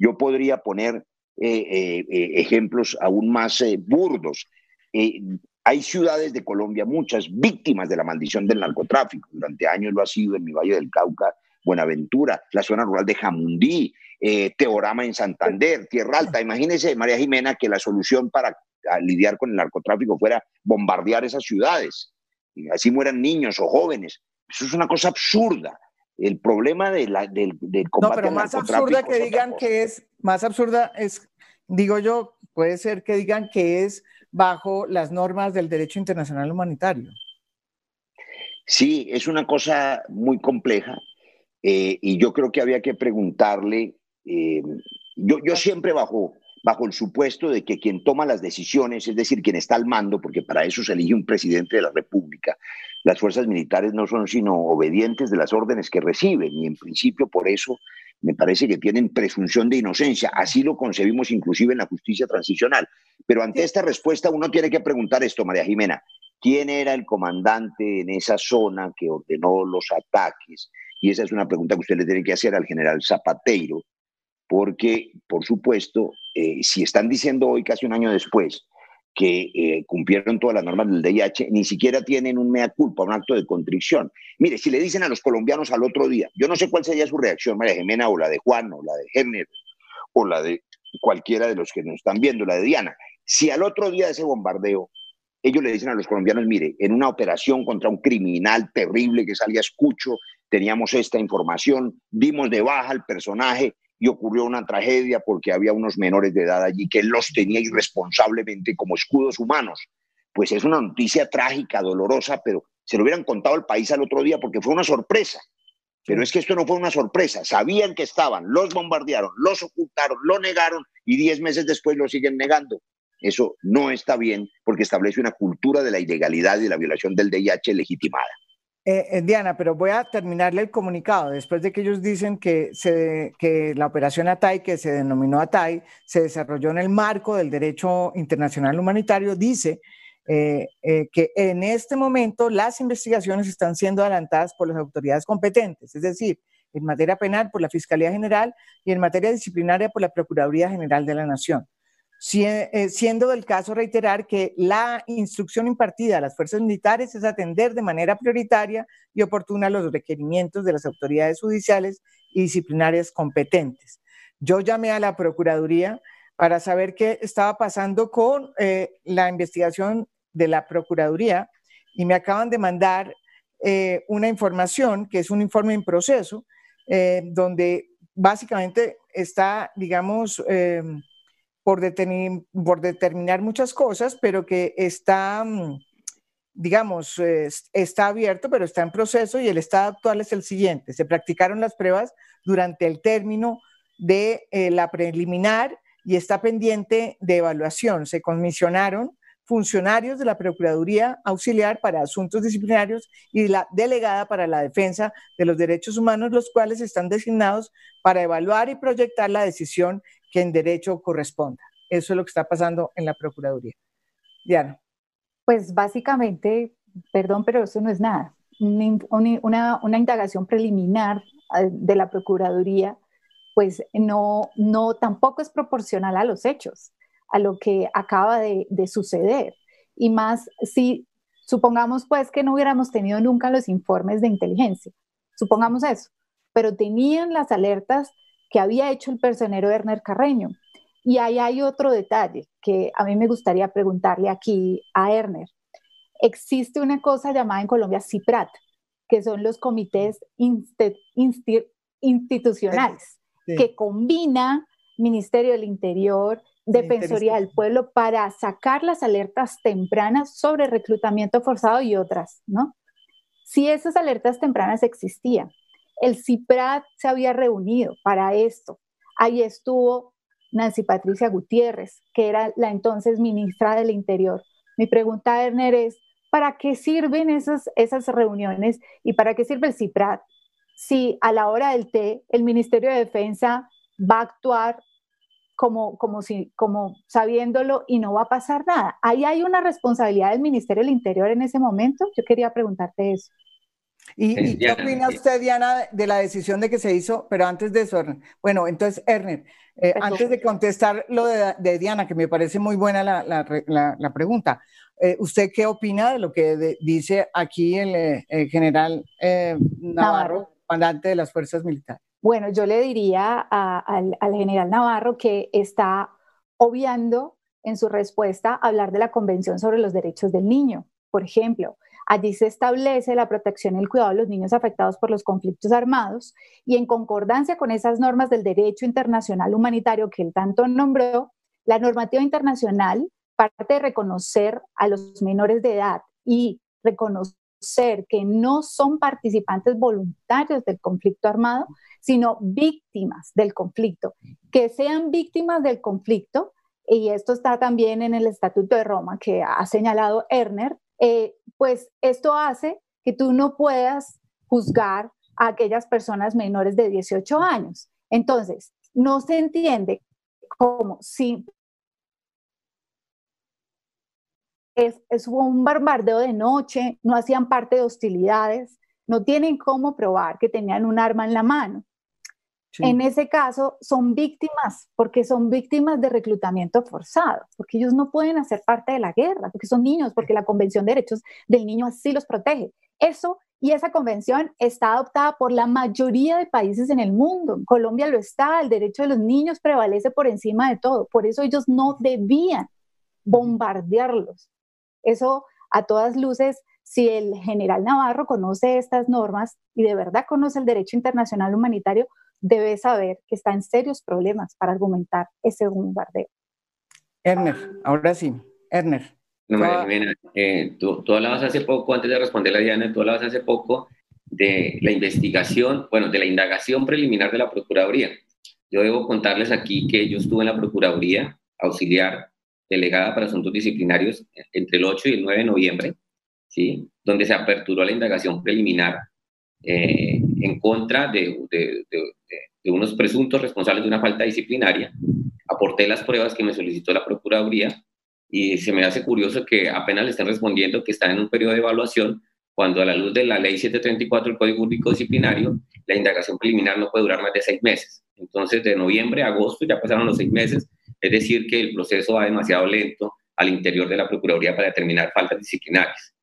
Yo podría poner eh, eh, eh, ejemplos aún más burdos. hay ciudades de Colombia, muchas víctimas de la maldición del narcotráfico. Durante años lo ha sido en mi Valle del Cauca Buenaventura, la zona rural de Jamundí, eh, Teorama en Santander, Tierra Alta. Imagínese, María Jimena, que la solución para lidiar con el narcotráfico fuera bombardear esas ciudades. Y así mueran niños o jóvenes. Eso es una cosa absurda. El problema de la, del, del combate No, pero más absurda que digan que es, más absurda es, digo yo, puede ser que digan que es bajo las normas del derecho internacional humanitario. Sí, es una cosa muy compleja eh, y yo creo que había que preguntarle, eh, yo, yo siempre bajo, bajo el supuesto de que quien toma las decisiones, es decir, quien está al mando, porque para eso se elige un presidente de la República, las fuerzas militares no son sino obedientes de las órdenes que reciben y en principio por eso me parece que tienen presunción de inocencia. Así lo concebimos inclusive en la justicia transicional. Pero ante esta respuesta uno tiene que preguntar esto, María Jimena. ¿Quién era el comandante en esa zona que ordenó los ataques? Y esa es una pregunta que usted le tiene que hacer al general Zapateiro, porque, por supuesto, eh, si están diciendo hoy, casi un año después, que eh, cumplieron todas las normas del DIH, ni siquiera tienen un mea culpa, un acto de contrición. Mire, si le dicen a los colombianos al otro día, yo no sé cuál sería su reacción, María Jimena, o la de Juan, o la de Género, o la de cualquiera de los que nos están viendo, la de Diana, si al otro día de ese bombardeo ellos le dicen a los colombianos, mire, en una operación contra un criminal terrible que salía escucho, teníamos esta información, dimos de baja al personaje y ocurrió una tragedia porque había unos menores de edad allí que los tenía irresponsablemente como escudos humanos pues es una noticia trágica, dolorosa, pero se lo hubieran contado al país al otro día porque fue una sorpresa. Pero es que esto no fue una sorpresa. Sabían que estaban, los bombardearon, los ocultaron, lo negaron y diez meses después lo siguen negando. Eso no está bien porque establece una cultura de la ilegalidad y de la violación del DIH legitimada. Eh, eh, Diana, pero voy a terminarle el comunicado. Después de que ellos dicen que, se, que la operación ATAI, que se denominó ATAI, se desarrolló en el marco del derecho internacional humanitario, dice eh, que en este momento las investigaciones están siendo adelantadas por las autoridades competentes, es decir, en materia penal por la Fiscalía General y en materia disciplinaria por la Procuraduría General de la Nación. Eh, siendo del caso reiterar que la instrucción impartida a las fuerzas militares es atender de manera prioritaria y oportuna los requerimientos de las autoridades judiciales y disciplinarias competentes. Yo llamé a la Procuraduría para saber qué estaba pasando con eh, la investigación de la Procuraduría y me acaban de mandar eh, una información que es un informe en proceso, donde básicamente está, digamos, por, por determinar muchas cosas, pero que está, mm, digamos, está abierto, pero está en proceso y el estado actual es el siguiente. Se practicaron las pruebas durante el término de eh, la preliminar y está pendiente de evaluación. Se comisionaron funcionarios de la Procuraduría Auxiliar para Asuntos Disciplinarios y la delegada para la defensa de los derechos humanos, los cuales están designados para evaluar y proyectar la decisión que en derecho corresponda. Eso es lo que está pasando en la Procuraduría. Diana. Pues básicamente, perdón, pero eso no es nada. Una, indagación preliminar eh, de la Procuraduría, pues no, no tampoco es proporcional a los hechos, a lo que acaba de, de suceder. Y más si supongamos pues que no hubiéramos tenido nunca los informes de inteligencia, supongamos eso, pero tenían las alertas que había hecho el personero Erner Carreño. Y ahí hay otro detalle que a mí me gustaría preguntarle aquí a Erner. Existe una cosa llamada en Colombia CIPRAT, que son los comités institucionales, que combina Ministerio del Interior, Defensoría del Pueblo para sacar las alertas tempranas sobre reclutamiento forzado y otras, ¿no? Si esas alertas tempranas existían, el CIPRAT se había reunido para esto. Ahí estuvo Nancy Patricia Gutiérrez, que era la entonces ministra del Interior. Mi pregunta, Erner, es, ¿para qué sirven esas, reuniones y para qué sirve el CIPRAT si a la hora del té el Ministerio de Defensa va a actuar como, como, si, como sabiéndolo y no va a pasar nada? Ahí hay una responsabilidad del Ministerio del Interior en ese momento. Yo quería preguntarte eso. ¿Y, qué opina usted, Diana, de la decisión de que se hizo? Pero antes de eso, bueno, entonces, Ernest, eh, antes de contestar lo de, Diana, que me parece muy buena la, la, pregunta, eh, ¿usted qué opina de lo que dice aquí el, eh, general Navarro, comandante de las fuerzas militares? Bueno, yo le diría al, al general Navarro que está obviando en su respuesta hablar de la Convención sobre los Derechos del Niño. Por ejemplo, Allí se establece la protección y el cuidado de los niños afectados por los conflictos armados y en concordancia con esas normas del derecho internacional humanitario que él tanto nombró, la normativa internacional parte de reconocer a los menores de edad y reconocer que no son participantes voluntarios del conflicto armado, sino víctimas del conflicto. Que sean víctimas del conflicto, y esto está también en el Estatuto de Roma que ha señalado Erner, eh, pues esto hace que tú no puedas juzgar a aquellas personas menores de 18 años. Entonces, no se entiende como si es, es, un bombardeo de noche, no hacían parte de hostilidades, no tienen cómo probar que tenían un arma en la mano. En ese caso, son víctimas, porque son víctimas de reclutamiento forzado, porque ellos no pueden hacer parte de la guerra, porque son niños, porque la Convención de Derechos del Niño así los protege. Eso y esa convención está adoptada por la mayoría de países en el mundo. En Colombia lo está, el derecho de los niños prevalece por encima de todo. Por eso ellos no debían bombardearlos. Eso a todas luces, si el general Navarro conoce estas normas y de verdad conoce el derecho internacional humanitario, debe saber que está en serios problemas para argumentar ese bombardeo. Erner, ahora sí, Erner. No, María Jimena, eh, tú, tú, hablabas hace poco, antes de responder a Diana, tú hablabas hace poco de la investigación, bueno, de la indagación preliminar de la Procuraduría. Yo debo contarles aquí que yo estuve en la Procuraduría auxiliar delegada para asuntos disciplinarios entre el 8 y el 9 de noviembre, ¿sí? donde se aperturó la indagación preliminar eh, en contra de, unos presuntos responsables de una falta disciplinaria. Aporté las pruebas que me solicitó la Procuraduría y se me hace curioso que apenas le estén respondiendo que están en un periodo de evaluación cuando a la luz de la ley 734 del Código Público Disciplinario, la indagación preliminar no puede durar más de seis meses. Entonces, de noviembre a agosto ya pasaron los seis meses, es decir, que el proceso va demasiado lento al interior de la Procuraduría para determinar faltas disciplinarias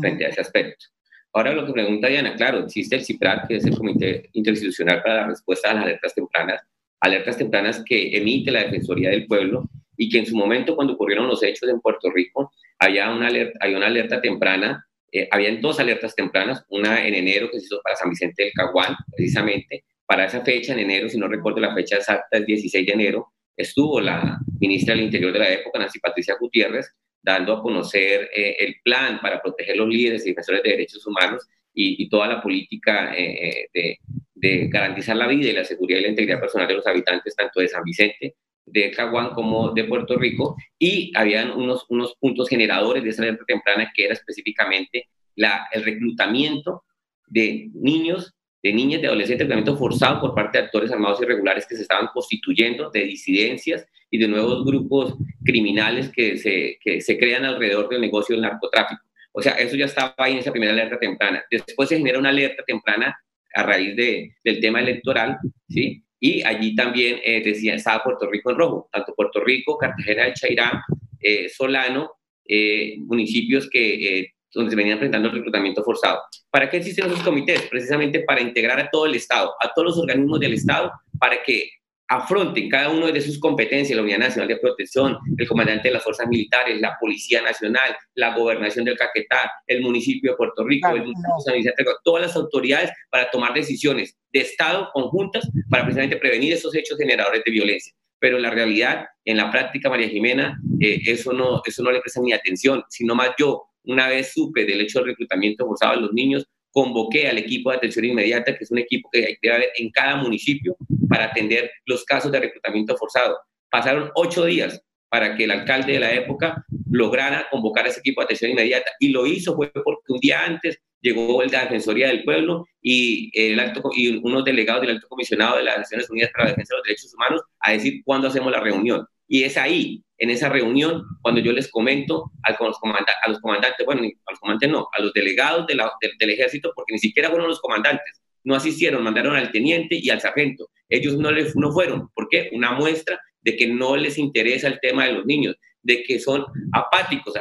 frente a ese aspecto. Ahora lo que pregunta Diana, claro, existe el CIPRAT, que es el Comité Interinstitucional para la Respuesta a las Alertas Tempranas, alertas tempranas que emite la Defensoría del Pueblo y que en su momento, cuando ocurrieron los hechos en Puerto Rico, había una alerta, hay una alerta temprana eh, habían dos alertas tempranas, una en enero que se hizo para San Vicente del Caguán, precisamente. Para esa fecha, en enero, si no recuerdo la fecha exacta, el 16 de enero, estuvo la ministra del Interior de la época, Nancy Patricia Gutiérrez, dando a conocer eh, el plan para proteger los líderes y defensores de derechos humanos y, toda la política eh, de, de, garantizar la vida y la seguridad y la integridad personal de los habitantes, tanto de San Vicente de Caguán como de Puerto Rico. Y habían unos, unos puntos generadores de esa alerta temprana que era específicamente la, el reclutamiento de niños, de niñas, de adolescentes, reclutamiento forzado por parte de actores armados irregulares que se estaban constituyendo, de disidencias y de nuevos grupos criminales que se, que se crean alrededor del negocio del narcotráfico. O sea, eso ya estaba ahí en esa primera alerta temprana. Después se genera una alerta temprana a raíz de, del tema electoral, ¿sí? y allí también eh, decía, estaba Puerto Rico en rojo, tanto Puerto Rico, Cartagena del Chairá, eh, Solano, eh, municipios que, donde se venían enfrentando el reclutamiento forzado. ¿Para qué existen esos comités? Precisamente para integrar a todo el Estado, a todos los organismos del Estado, para que afronten cada uno de sus competencias, la Unidad Nacional de Protección, el comandante de las Fuerzas Militares, la Policía Nacional, la Gobernación del Caquetá, el municipio de Puerto Rico, el municipio de San Vicente, todas las autoridades para tomar decisiones de Estado conjuntas para precisamente prevenir esos hechos generadores de violencia. Pero en la realidad, en la práctica, María Jimena, eh, eso, no, eso no le presta ni atención, sino más yo, una vez supe del hecho del reclutamiento forzado de los niños, convoqué al equipo de atención inmediata, que es un equipo que debe haber en cada municipio para atender los casos de reclutamiento forzado. Pasaron ocho días para que el alcalde de la época lograra convocar a ese equipo de atención inmediata. Y lo hizo fue porque un día antes llegó el la Defensoría del Pueblo y, el alto, y unos delegados del Alto Comisionado de las Naciones Unidas para la Defensa de los Derechos Humanos a decir cuándo hacemos la reunión. Y es ahí, en esa reunión, cuando yo les comento a los, comandantes, bueno, a los comandantes no, a los delegados de del ejército, porque ni siquiera fueron los comandantes, no asistieron, mandaron al teniente y al sargento. Ellos no, les, no fueron. ¿Por qué? Una muestra de que no les interesa el tema de los niños, de que son apáticos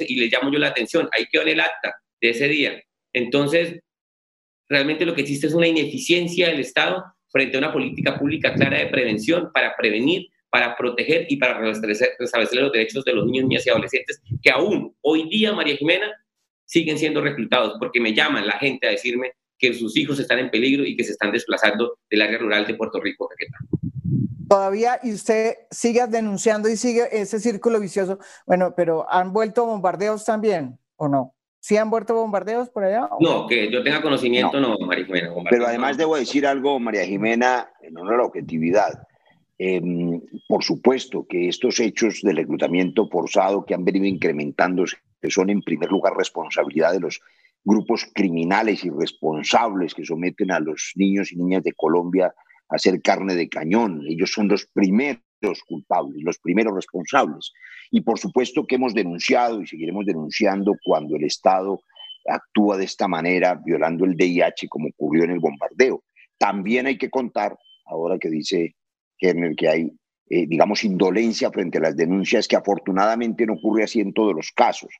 y les llamo yo la atención. Ahí quedó en el acta de ese día. Entonces, realmente lo que existe es una ineficiencia del Estado frente a una política pública clara de prevención para prevenir, para proteger y para restablecer, los derechos de los niños, niñas y adolescentes que aún hoy día, María Jimena, siguen siendo reclutados porque me llaman la gente a decirme que sus hijos están en peligro y que se están desplazando del área rural de Puerto Rico, Todavía, y usted sigue denunciando y sigue ese círculo vicioso. Bueno, pero ¿han vuelto bombardeos también o no? ¿Sí han vuelto bombardeos por allá? No, que yo tenga conocimiento, no, María Jimena. Pero además debo decir algo, María Jimena, en honor a la objetividad. Em, por supuesto que estos hechos de reclutamiento forzado que han venido incrementándose, son en primer lugar responsabilidad de los grupos criminales irresponsables que someten a los niños y niñas de Colombia a ser carne de cañón. Ellos son los primeros culpables, los primeros responsables. Y por supuesto que hemos denunciado y seguiremos denunciando cuando el Estado actúa de esta manera, violando el DIH como ocurrió en el bombardeo. También hay que contar, ahora que dice Kerner, que hay, eh, digamos, indolencia frente a las denuncias, que afortunadamente no ocurre así en todos los casos.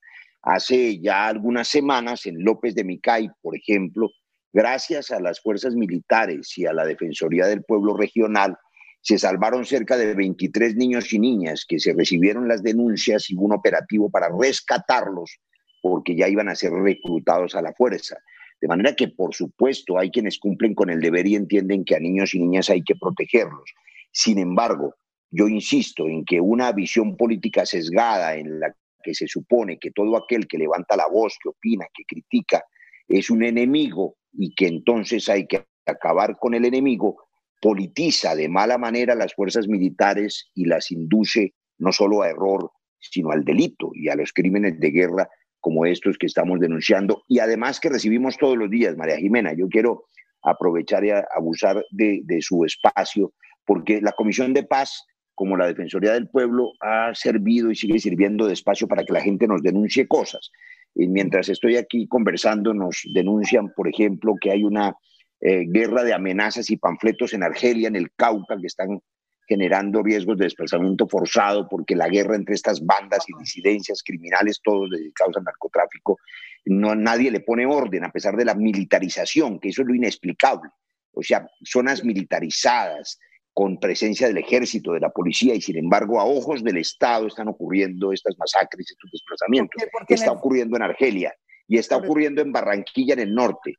Hace ya algunas semanas en López de Micay, por ejemplo, gracias a las fuerzas militares y a la Defensoría del Pueblo Regional, se salvaron cerca de 23 niños y niñas que se recibieron las denuncias y un operativo para rescatarlos porque ya iban a ser reclutados a la fuerza. De manera que, por supuesto, hay quienes cumplen con el deber y entienden que a niños y niñas hay que protegerlos. Sin embargo, yo insisto en que una visión política sesgada en la que se supone que todo aquel que levanta la voz, que opina, que critica, es un enemigo y que entonces hay que acabar con el enemigo, politiza de mala manera las fuerzas militares y las induce no solo a error, sino al delito y a los crímenes de guerra como estos que estamos denunciando y además que recibimos todos los días, María Jimena. Yo quiero aprovechar y abusar de, de su espacio porque la Comisión de Paz como la Defensoría del Pueblo ha servido y sigue sirviendo de espacio para que la gente nos denuncie cosas. Y mientras estoy aquí conversando, nos denuncian, por ejemplo, que hay una eh, guerra de amenazas y panfletos en Argelia, en el Cauca, que están generando riesgos de desplazamiento forzado, porque la guerra entre estas bandas y disidencias criminales, todos dedicados al narcotráfico, no, nadie le pone orden, a pesar de la militarización, que eso es lo inexplicable. O sea, zonas militarizadas, con presencia del ejército, de la policía, y sin embargo a ojos del Estado están ocurriendo estas masacres, estos desplazamientos. está ocurriendo en Argelia y está ocurriendo en Barranquilla, en el norte.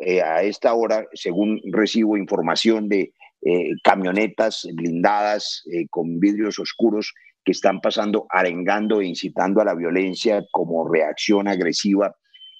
Eh, a esta hora, según recibo información de eh, camionetas blindadas eh, con vidrios oscuros que están pasando arengando e incitando a la violencia como reacción agresiva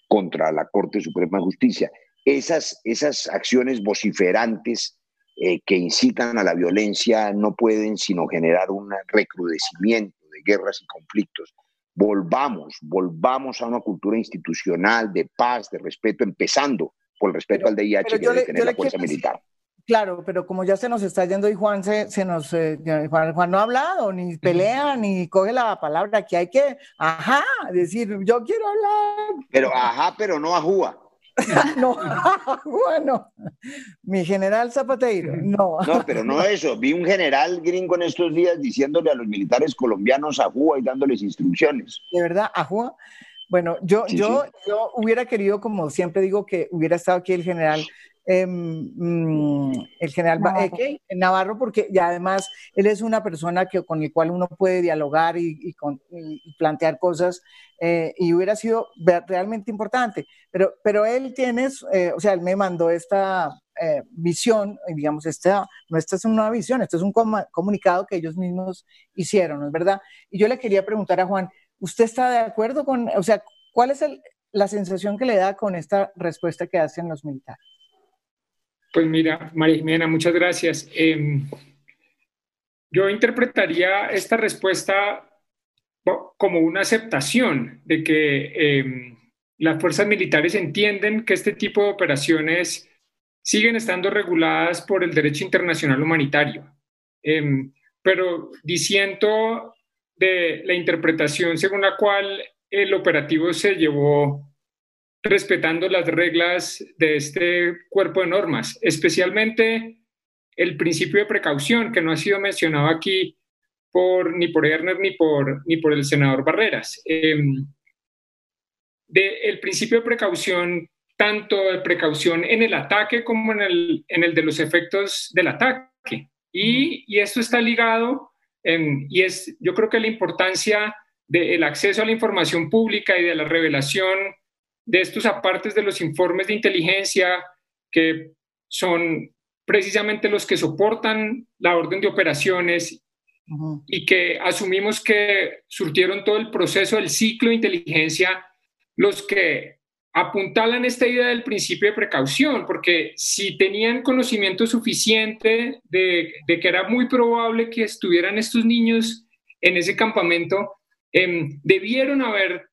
contra la Corte Suprema de Justicia. Esas, esas acciones vociferantes eh, que incitan a la violencia no pueden sino generar un recrudecimiento de guerras y conflictos. Volvamos, volvamos a una cultura institucional de paz, de respeto, empezando por el respeto al DIH que debe tener la fuerza militar. Claro, pero como ya se nos está yendo y Juan se, se nos eh, Juan, no ha hablado, ni pelea, ni coge la palabra, que hay que, ajá, decir, yo quiero hablar. Pero ajá, pero no ajúa. no, bueno, mi general Zapateiro, no. No, pero no eso. Vi un general gringo en estos días diciéndole a los militares colombianos ajúa y dándoles instrucciones. ¿De verdad? ¿Ajúa? Bueno, yo, yo, yo hubiera querido, como siempre digo, que hubiera estado aquí el general Mm, el general Navarro. Navarro, porque ya además él es una persona que, con el cual uno puede dialogar y, plantear cosas eh, y hubiera sido realmente importante. Pero, pero él tiene, eh, o sea, él me mandó esta eh, visión, digamos, esta, no esta es una visión, esto es un comunicado que ellos mismos hicieron, ¿no es verdad? Y yo le quería preguntar a Juan, ¿usted está de acuerdo con, o sea, cuál es la sensación que le da con esta respuesta que hacen los militares? Pues mira, María Jimena, muchas gracias. Em, yo interpretaría esta respuesta como una aceptación de que em, las fuerzas militares entienden que este tipo de operaciones siguen estando reguladas por el derecho internacional humanitario. Em, pero diciendo de la interpretación según la cual el operativo se llevó respetando las reglas de este cuerpo de normas, especialmente el principio de precaución que no ha sido mencionado aquí por, ni por Erner ni por, ni por el senador Barreras. Em, de, el principio de precaución, tanto de precaución en el ataque como en el, en el de los efectos del ataque. Y, y esto está ligado, y es yo creo que la importancia del acceso a la información pública y de la revelación de estos apartes de los informes de inteligencia que son precisamente los que soportan la orden de operaciones y que asumimos que surtieron todo el proceso del ciclo de inteligencia, los que apuntalan esta idea del principio de precaución, porque si tenían conocimiento suficiente de, que era muy probable que estuvieran estos niños en ese campamento, em, debieron haber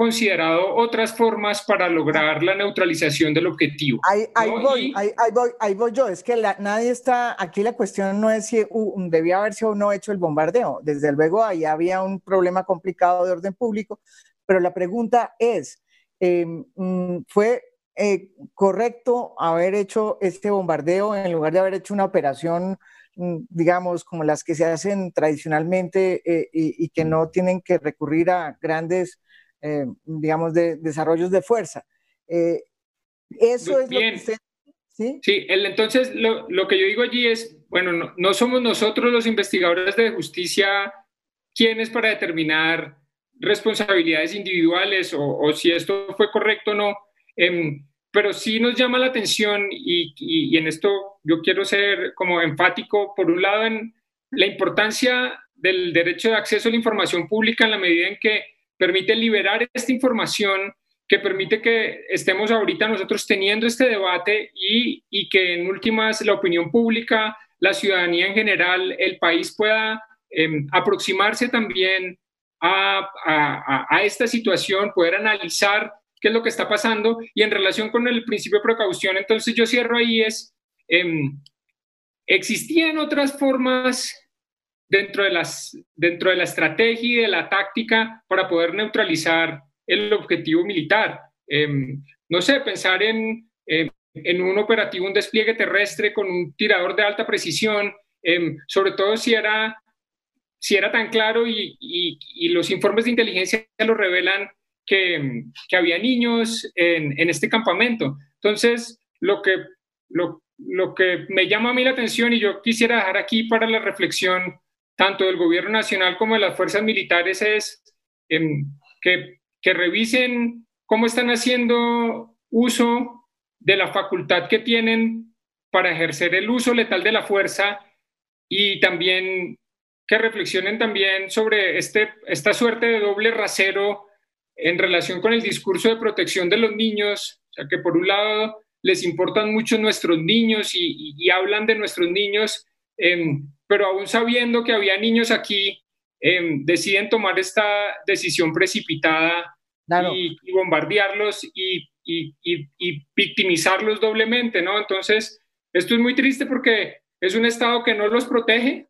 considerado otras formas para lograr la neutralización del objetivo. Ahí, voy, ahí, voy, ahí voy yo. Es que nadie está, aquí la cuestión no es si debía haberse o no hecho el bombardeo. Desde luego ahí había un problema complicado de orden público, pero la pregunta es, em, mm, ¿fue eh, correcto haber hecho este bombardeo en lugar de haber hecho una operación mm, digamos, como las que se hacen tradicionalmente eh, y, y, que no tienen que recurrir a grandes eh, digamos, de desarrollos de fuerza. Eh, eso es Bien. lo que ¿sí? Sí, el, entonces lo, lo, que yo digo allí es, bueno, no, no, somos nosotros los investigadores de justicia quienes para determinar responsabilidades individuales o, o si esto fue correcto o no, eh, pero sí nos llama la atención y, y, y en esto yo quiero ser como enfático, por un lado, en la importancia del derecho de acceso a la información pública en la medida en que permite liberar esta información, que permite que estemos ahorita nosotros teniendo este debate y, y que en últimas la opinión pública, la ciudadanía en general, el país pueda em, aproximarse también a, a, a, esta situación, poder analizar qué es lo que está pasando. Y en relación con el principio de precaución, entonces yo cierro ahí es, eh, existían otras formas dentro de, las, dentro de la estrategia y de la táctica para poder neutralizar el objetivo militar. Em, no sé, pensar en, en un operativo, un despliegue terrestre con un tirador de alta precisión, em, sobre todo si era, si era tan claro y, y, los informes de inteligencia lo revelan que, que había niños en, en, este campamento. Entonces, lo que, lo, lo que me llama a mí la atención y yo quisiera dejar aquí para la reflexión tanto del gobierno nacional como de las fuerzas militares es em, que, revisen cómo están haciendo uso de la facultad que tienen para ejercer el uso letal de la fuerza y también que reflexionen también sobre este, esta suerte de doble rasero en relación con el discurso de protección de los niños, o sea que por un lado les importan mucho nuestros niños y, y, hablan de nuestros niños, eh, pero aún sabiendo que había niños aquí, eh, deciden tomar esta decisión precipitada y, y, bombardearlos y, y, victimizarlos doblemente, ¿no? Entonces, esto es muy triste porque es un Estado que no los protege,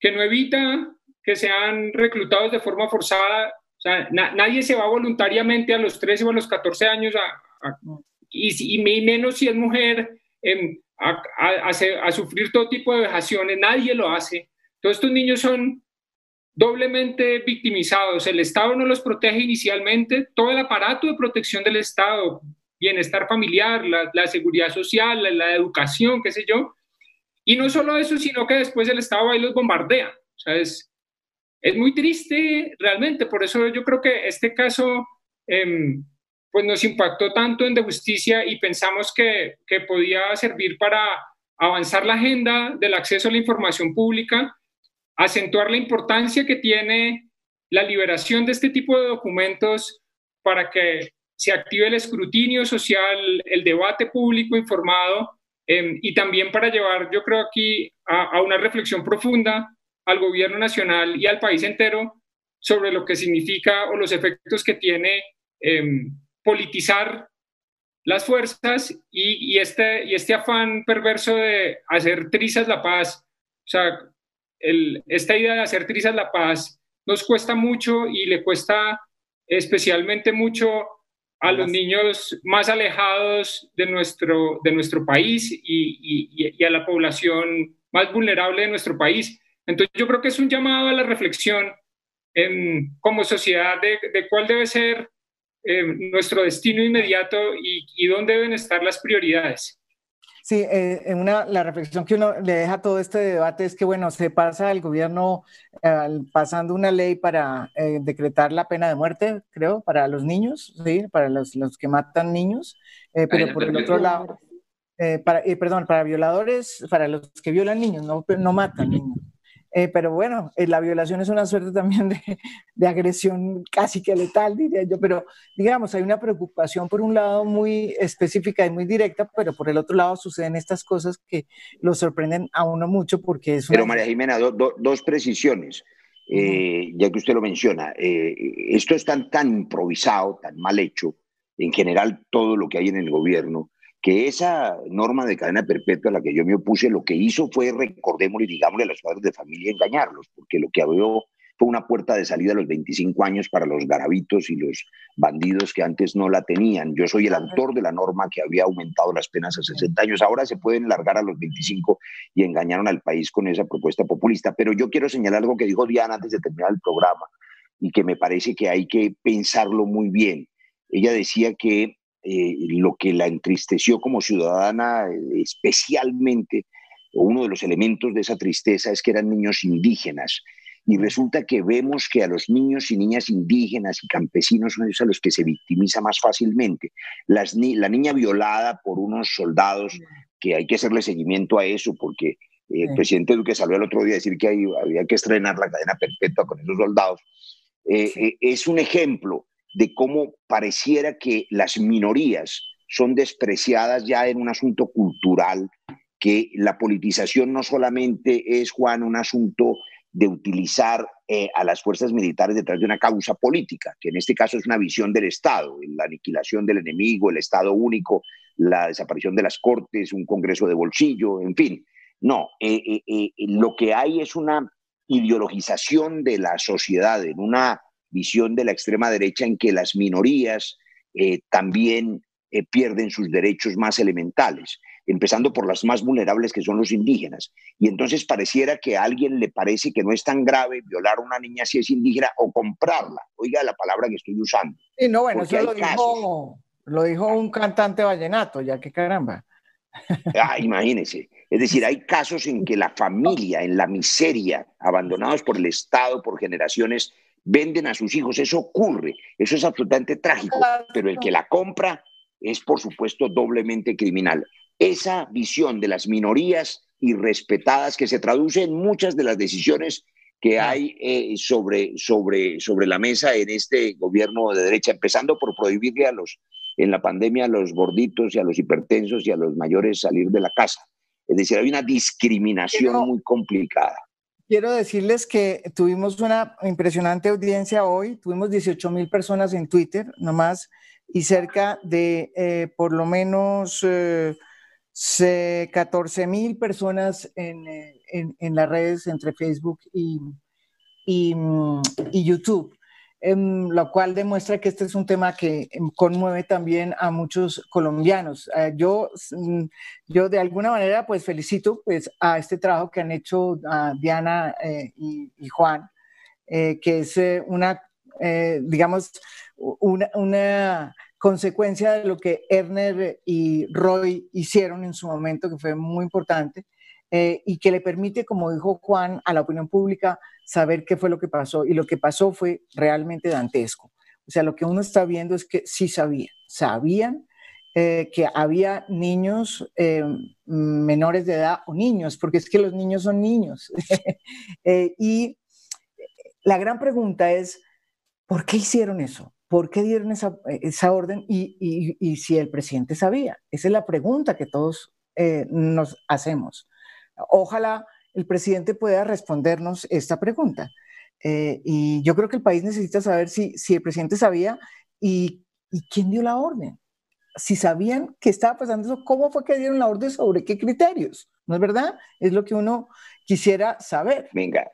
que no evita que sean reclutados de forma forzada. O sea, na, nadie se va voluntariamente a los 13 o a los 14 años a, a, y, y, menos si es mujer eh, a, sufrir todo tipo de vejaciones, nadie lo hace. Todos estos niños son doblemente victimizados. El Estado no los protege inicialmente, todo el aparato de protección del Estado, bienestar familiar, la, seguridad social, la, educación, qué sé yo. Y no solo eso, sino que después el Estado y los bombardea. O sea, es, es muy triste realmente. Por eso yo creo que este caso eh, pues nos impactó tanto en de justicia y pensamos que, que podía servir para avanzar la agenda del acceso a la información pública, acentuar la importancia que tiene la liberación de este tipo de documentos para que se active el escrutinio social, el debate público informado eh, y también para llevar, yo creo aquí, a, una reflexión profunda al gobierno nacional y al país entero sobre lo que significa o los efectos que tiene eh, politizar las fuerzas y, y, este, y este afán perverso de hacer trizas la paz, o sea, el, esta idea de hacer trizas la paz nos cuesta mucho y le cuesta especialmente mucho a los niños más alejados de nuestro, de nuestro país y, y, y, a la población más vulnerable de nuestro país. Entonces yo creo que es un llamado a la reflexión en, como sociedad de, de cuál debe ser eh, nuestro destino inmediato y, y, dónde deben estar las prioridades. Sí, eh, una, la reflexión que uno le deja a todo este debate es que, bueno, se pasa el gobierno eh, pasando una ley para eh, decretar la pena de muerte, creo, para los niños, ¿sí? para los, los que matan niños, eh, pero por el otro lado, para, perdón, para violadores, para los que violan niños, no, no matan niños. Eh, pero bueno, eh, la violación es una suerte también de, de, agresión casi que letal, diría yo, pero digamos, hay una preocupación por un lado muy específica y muy directa, pero por el otro lado suceden estas cosas que lo sorprenden a uno mucho porque es... Una... Pero María Jimena, do, do, dos precisiones. Eh, ya que usted lo menciona, eh, esto es tan, tan improvisado, tan mal hecho, en general todo lo que hay en el gobierno, que esa norma de cadena perpetua a la que yo me opuse, lo que hizo fue, recordémosle, digámosle a los padres de familia, engañarlos, porque lo que abrió fue una puerta de salida a los 25 años para los garabitos y los bandidos que antes no la tenían. Yo soy el autor de la norma que había aumentado las penas a 60 años. Ahora se pueden largar a los 25 y engañaron al país con esa propuesta populista. Pero yo quiero señalar algo que dijo Diana antes de terminar el programa y que me parece que hay que pensarlo muy bien. Ella decía que eh, lo que la entristeció como ciudadana especialmente, uno de los elementos de esa tristeza es que eran niños indígenas. Y resulta que vemos que a los niños y niñas indígenas y campesinos son a los que se victimiza más fácilmente. Las, la niña violada por unos soldados, que hay que hacerle seguimiento a eso, porque el presidente Duque salió el otro día a decir que había que estrenar la cadena perpetua con esos soldados. es un ejemplo de cómo pareciera que las minorías son despreciadas ya en un asunto cultural, que la politización no solamente es, Juan, un asunto de utilizar eh, a las fuerzas militares detrás de una causa política, que en este caso es una visión del Estado, la aniquilación del enemigo, el Estado único, la desaparición de las cortes, un Congreso de bolsillo, en fin. No, eh, eh, lo que hay es una ideologización de la sociedad, en una visión de la extrema derecha en que las minorías también pierden sus derechos más elementales empezando por las más vulnerables que son los indígenas. Y entonces pareciera que a alguien le parece que no es tan grave violar a una niña si es indígena o comprarla. Oiga la palabra que estoy usando. Sí, no, bueno, eso lo dijo, lo dijo, un cantante vallenato, ya que caramba. Ah, imagínese. Es decir, hay casos en que la familia, en la miseria, abandonados por el Estado, por generaciones, venden a sus hijos. Eso ocurre. Eso es absolutamente trágico. Pero el que la compra es, por supuesto, doblemente criminal esa visión de las minorías irrespetadas que se traduce en muchas de las decisiones que hay eh, sobre, sobre, sobre la mesa en este gobierno de derecha, empezando por prohibirle a los, en la pandemia a los gorditos y a los hipertensos y a los mayores salir de la casa. Es decir, hay una discriminación muy complicada. Quiero decirles que tuvimos una impresionante audiencia hoy, tuvimos 18 mil personas en Twitter nomás y cerca de eh, por lo menos... Eh, 14 mil personas eh, en, las redes entre Facebook y, YouTube, em, lo cual demuestra que este es un tema que em, conmueve también a muchos colombianos. Eh, yo, mm, yo de alguna manera pues felicito pues a este trabajo que han hecho Diana eh, y, Juan, que es una, digamos, una, una consecuencia de lo que Erner y Roy hicieron en su momento, que fue muy importante, eh, y que le permite, como dijo Juan, a la opinión pública saber qué fue lo que pasó. Y lo que pasó fue realmente dantesco. O sea, lo que uno está viendo es que sí sabían, sabían eh, que había niños eh, menores de edad o niños, porque es que los niños son niños. y la gran pregunta es, ¿por qué hicieron eso? ¿Por qué dieron esa, esa orden y, y, y, si el presidente sabía? Esa es la pregunta que todos eh, nos hacemos. Ojalá el presidente pueda respondernos esta pregunta. Eh, y yo creo que el país necesita saber si, si el presidente sabía y, y quién dio la orden. Si sabían que estaba pasando eso, ¿cómo fue que dieron la orden? ¿Sobre qué criterios? ¿No es verdad? Es lo que uno quisiera saber. Venga,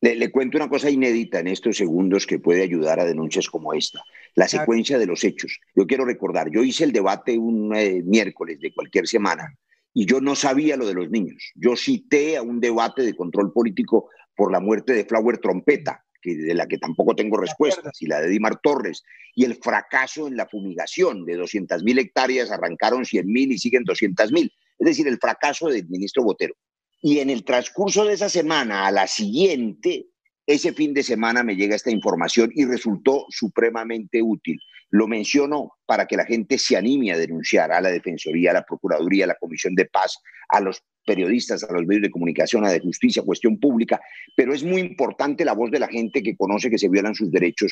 le, cuento una cosa inédita en estos segundos que puede ayudar a denuncias como esta, la secuencia de los hechos. Yo quiero recordar, yo hice el debate un eh, miércoles de cualquier semana y yo no sabía lo de los niños. Yo cité a un debate de control político por la muerte de Flower Trompeta, que, de la que tampoco tengo respuestas, y la de Dimar Torres, y el fracaso en la fumigación de 200 mil hectáreas, arrancaron 100 mil y siguen 200 mil. Es decir, el fracaso del ministro Botero. Y en el transcurso de esa semana, a la siguiente, ese fin de semana me llega esta información y resultó supremamente útil. Lo menciono para que la gente se anime a denunciar a la Defensoría, a la Procuraduría, a la Comisión de Paz, a los periodistas, a los medios de comunicación, a de justicia, cuestión pública, pero es muy importante la voz de la gente que conoce que se violan sus derechos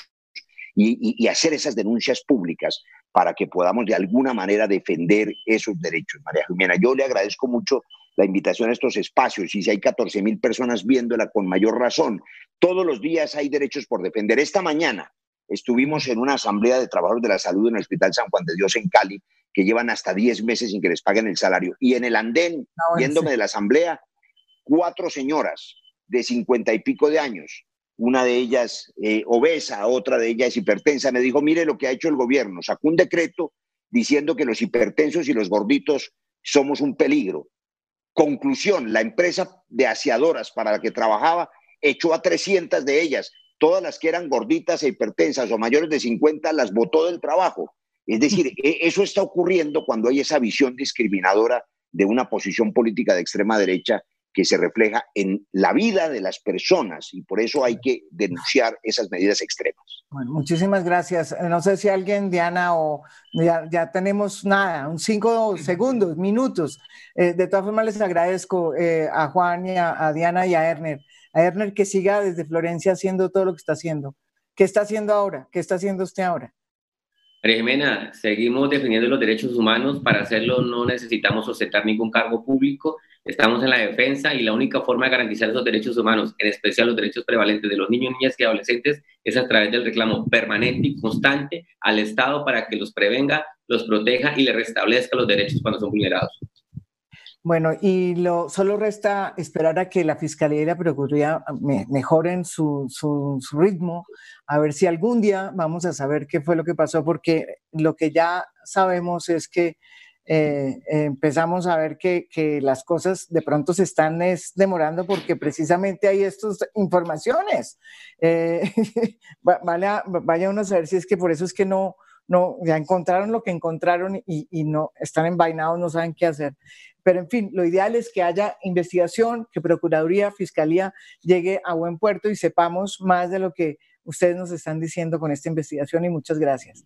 y, y, hacer esas denuncias públicas para que podamos de alguna manera defender esos derechos. María Jimena, yo le agradezco mucho la invitación a estos espacios y si hay 14 mil personas viéndola con mayor razón. Todos los días hay derechos por defender. Esta mañana estuvimos en una asamblea de trabajadores de la salud en el Hospital San Juan de Dios en Cali, que llevan hasta 10 meses sin que les paguen el salario. Y en el andén, viéndome de la asamblea, cuatro señoras de 50 y pico de años, una de ellas eh, obesa, otra de ellas hipertensa, me dijo, mire lo que ha hecho el gobierno, sacó un decreto diciendo que los hipertensos y los gorditos somos un peligro. Conclusión, la empresa de aseadoras para la que trabajaba echó a 300 de ellas. Todas las que eran gorditas e hipertensas o mayores de 50 las botó del trabajo. Es decir, e, eso está ocurriendo cuando hay esa visión discriminadora de una posición política de extrema derecha que se refleja en la vida de las personas y por eso hay que denunciar esas medidas extremas. Bueno, muchísimas gracias. No sé si alguien, Diana, o ya, tenemos nada, un cinco segundos, minutos. Eh, de todas formas, les agradezco eh, a Juan y a, Diana y a Erner. A Erner que siga desde Florencia haciendo todo lo que está haciendo. ¿Qué está haciendo ahora? ¿Qué está haciendo usted ahora? María Jimena, seguimos defendiendo los derechos humanos. Para hacerlo no necesitamos ostentar ningún cargo público Estamos en la defensa y la única forma de garantizar esos derechos humanos, en especial los derechos prevalentes de los niños, niñas y adolescentes, es a través del reclamo permanente y constante al Estado para que los prevenga, los proteja y le restablezca los derechos cuando son vulnerados. Bueno, y lo, solo resta esperar a que la Fiscalía y la Procuraduría mejoren su, su, su, ritmo, a ver si algún día vamos a saber qué fue lo que pasó, porque lo que ya sabemos es que eh, empezamos a ver que, que, las cosas de pronto se están demorando porque precisamente hay estas informaciones. Eh, vaya, vaya uno a saber si es que por eso es que no, no, ya encontraron lo que encontraron y, y, no están envainados, no saben qué hacer. Pero en fin, lo ideal es que haya investigación, que Procuraduría, Fiscalía llegue a buen puerto y sepamos más de lo que ustedes nos están diciendo con esta investigación y muchas gracias.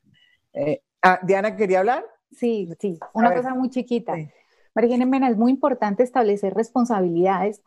Eh, ah, Diana, ¿quería hablar? Sí, sí, una cosa muy chiquita. María Mena, es muy importante establecer responsabilidades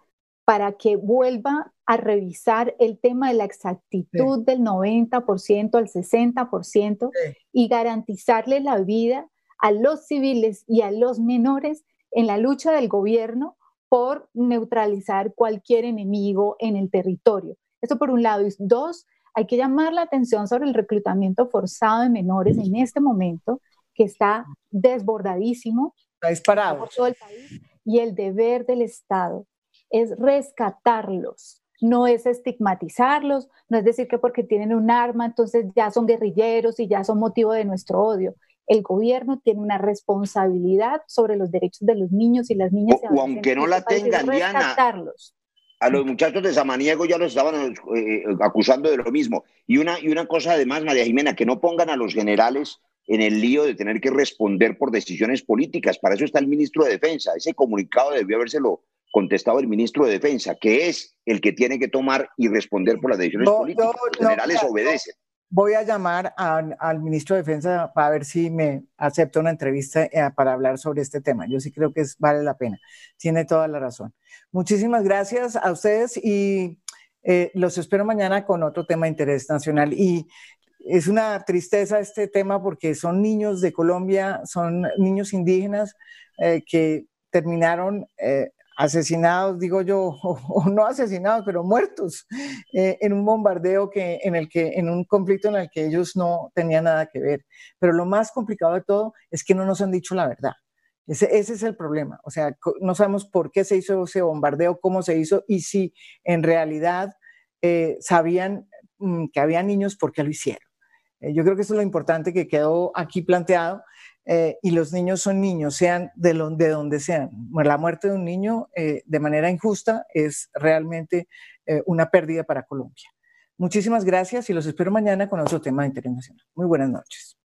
para que vuelva a revisar el tema de la exactitud del 90% al 60% y garantizarle la vida a los civiles y a los menores en la lucha del gobierno por neutralizar cualquier enemigo en el territorio. Eso por un lado. Y dos, hay que llamar la atención sobre el reclutamiento forzado de menores en este momento que está desbordadísimo. Está disparado. Por todo el país. Y el deber del Estado es rescatarlos, no es estigmatizarlos, no es decir que porque tienen un arma entonces ya son guerrilleros y ya son motivo de nuestro odio. El gobierno tiene una responsabilidad sobre los derechos de los niños y las niñas. O, aunque no la tengan, Diana, a los muchachos de Samaniego ya los estaban eh, eh, acusando de lo mismo. Y una, y una cosa además, María Jimena, que no pongan a los generales en el lío de tener que responder por decisiones políticas. Para eso está el ministro de Defensa. Ese comunicado debió habérselo contestado el ministro de Defensa, que es el que tiene que tomar y responder por las decisiones políticas. Los generales obedecen. Voy a llamar al ministro de Defensa para ver si me acepta una entrevista eh, para hablar sobre este tema. Yo sí creo que es, vale la pena. Tiene toda la razón. Muchísimas gracias a ustedes y eh, los espero mañana con otro tema de interés nacional. Y es una tristeza este tema porque son niños de Colombia, son niños indígenas eh, que terminaron eh, asesinados, digo yo, o, no asesinados, pero muertos eh, en un bombardeo que, en el que, en un conflicto en el que ellos no tenían nada que ver. Pero lo más complicado de todo es que no nos han dicho la verdad. Ese, es el problema. O sea, no sabemos por qué se hizo ese bombardeo, cómo se hizo y si en realidad sabían mm, que había niños, ¿por qué lo hicieron? Eh, yo creo que eso es lo importante que quedó aquí planteado. Eh, y los niños son niños, sean de, de donde sean. La muerte de un niño eh, de manera injusta es realmente una pérdida para Colombia. Muchísimas gracias y los espero mañana con otro tema internacional. Muy buenas noches.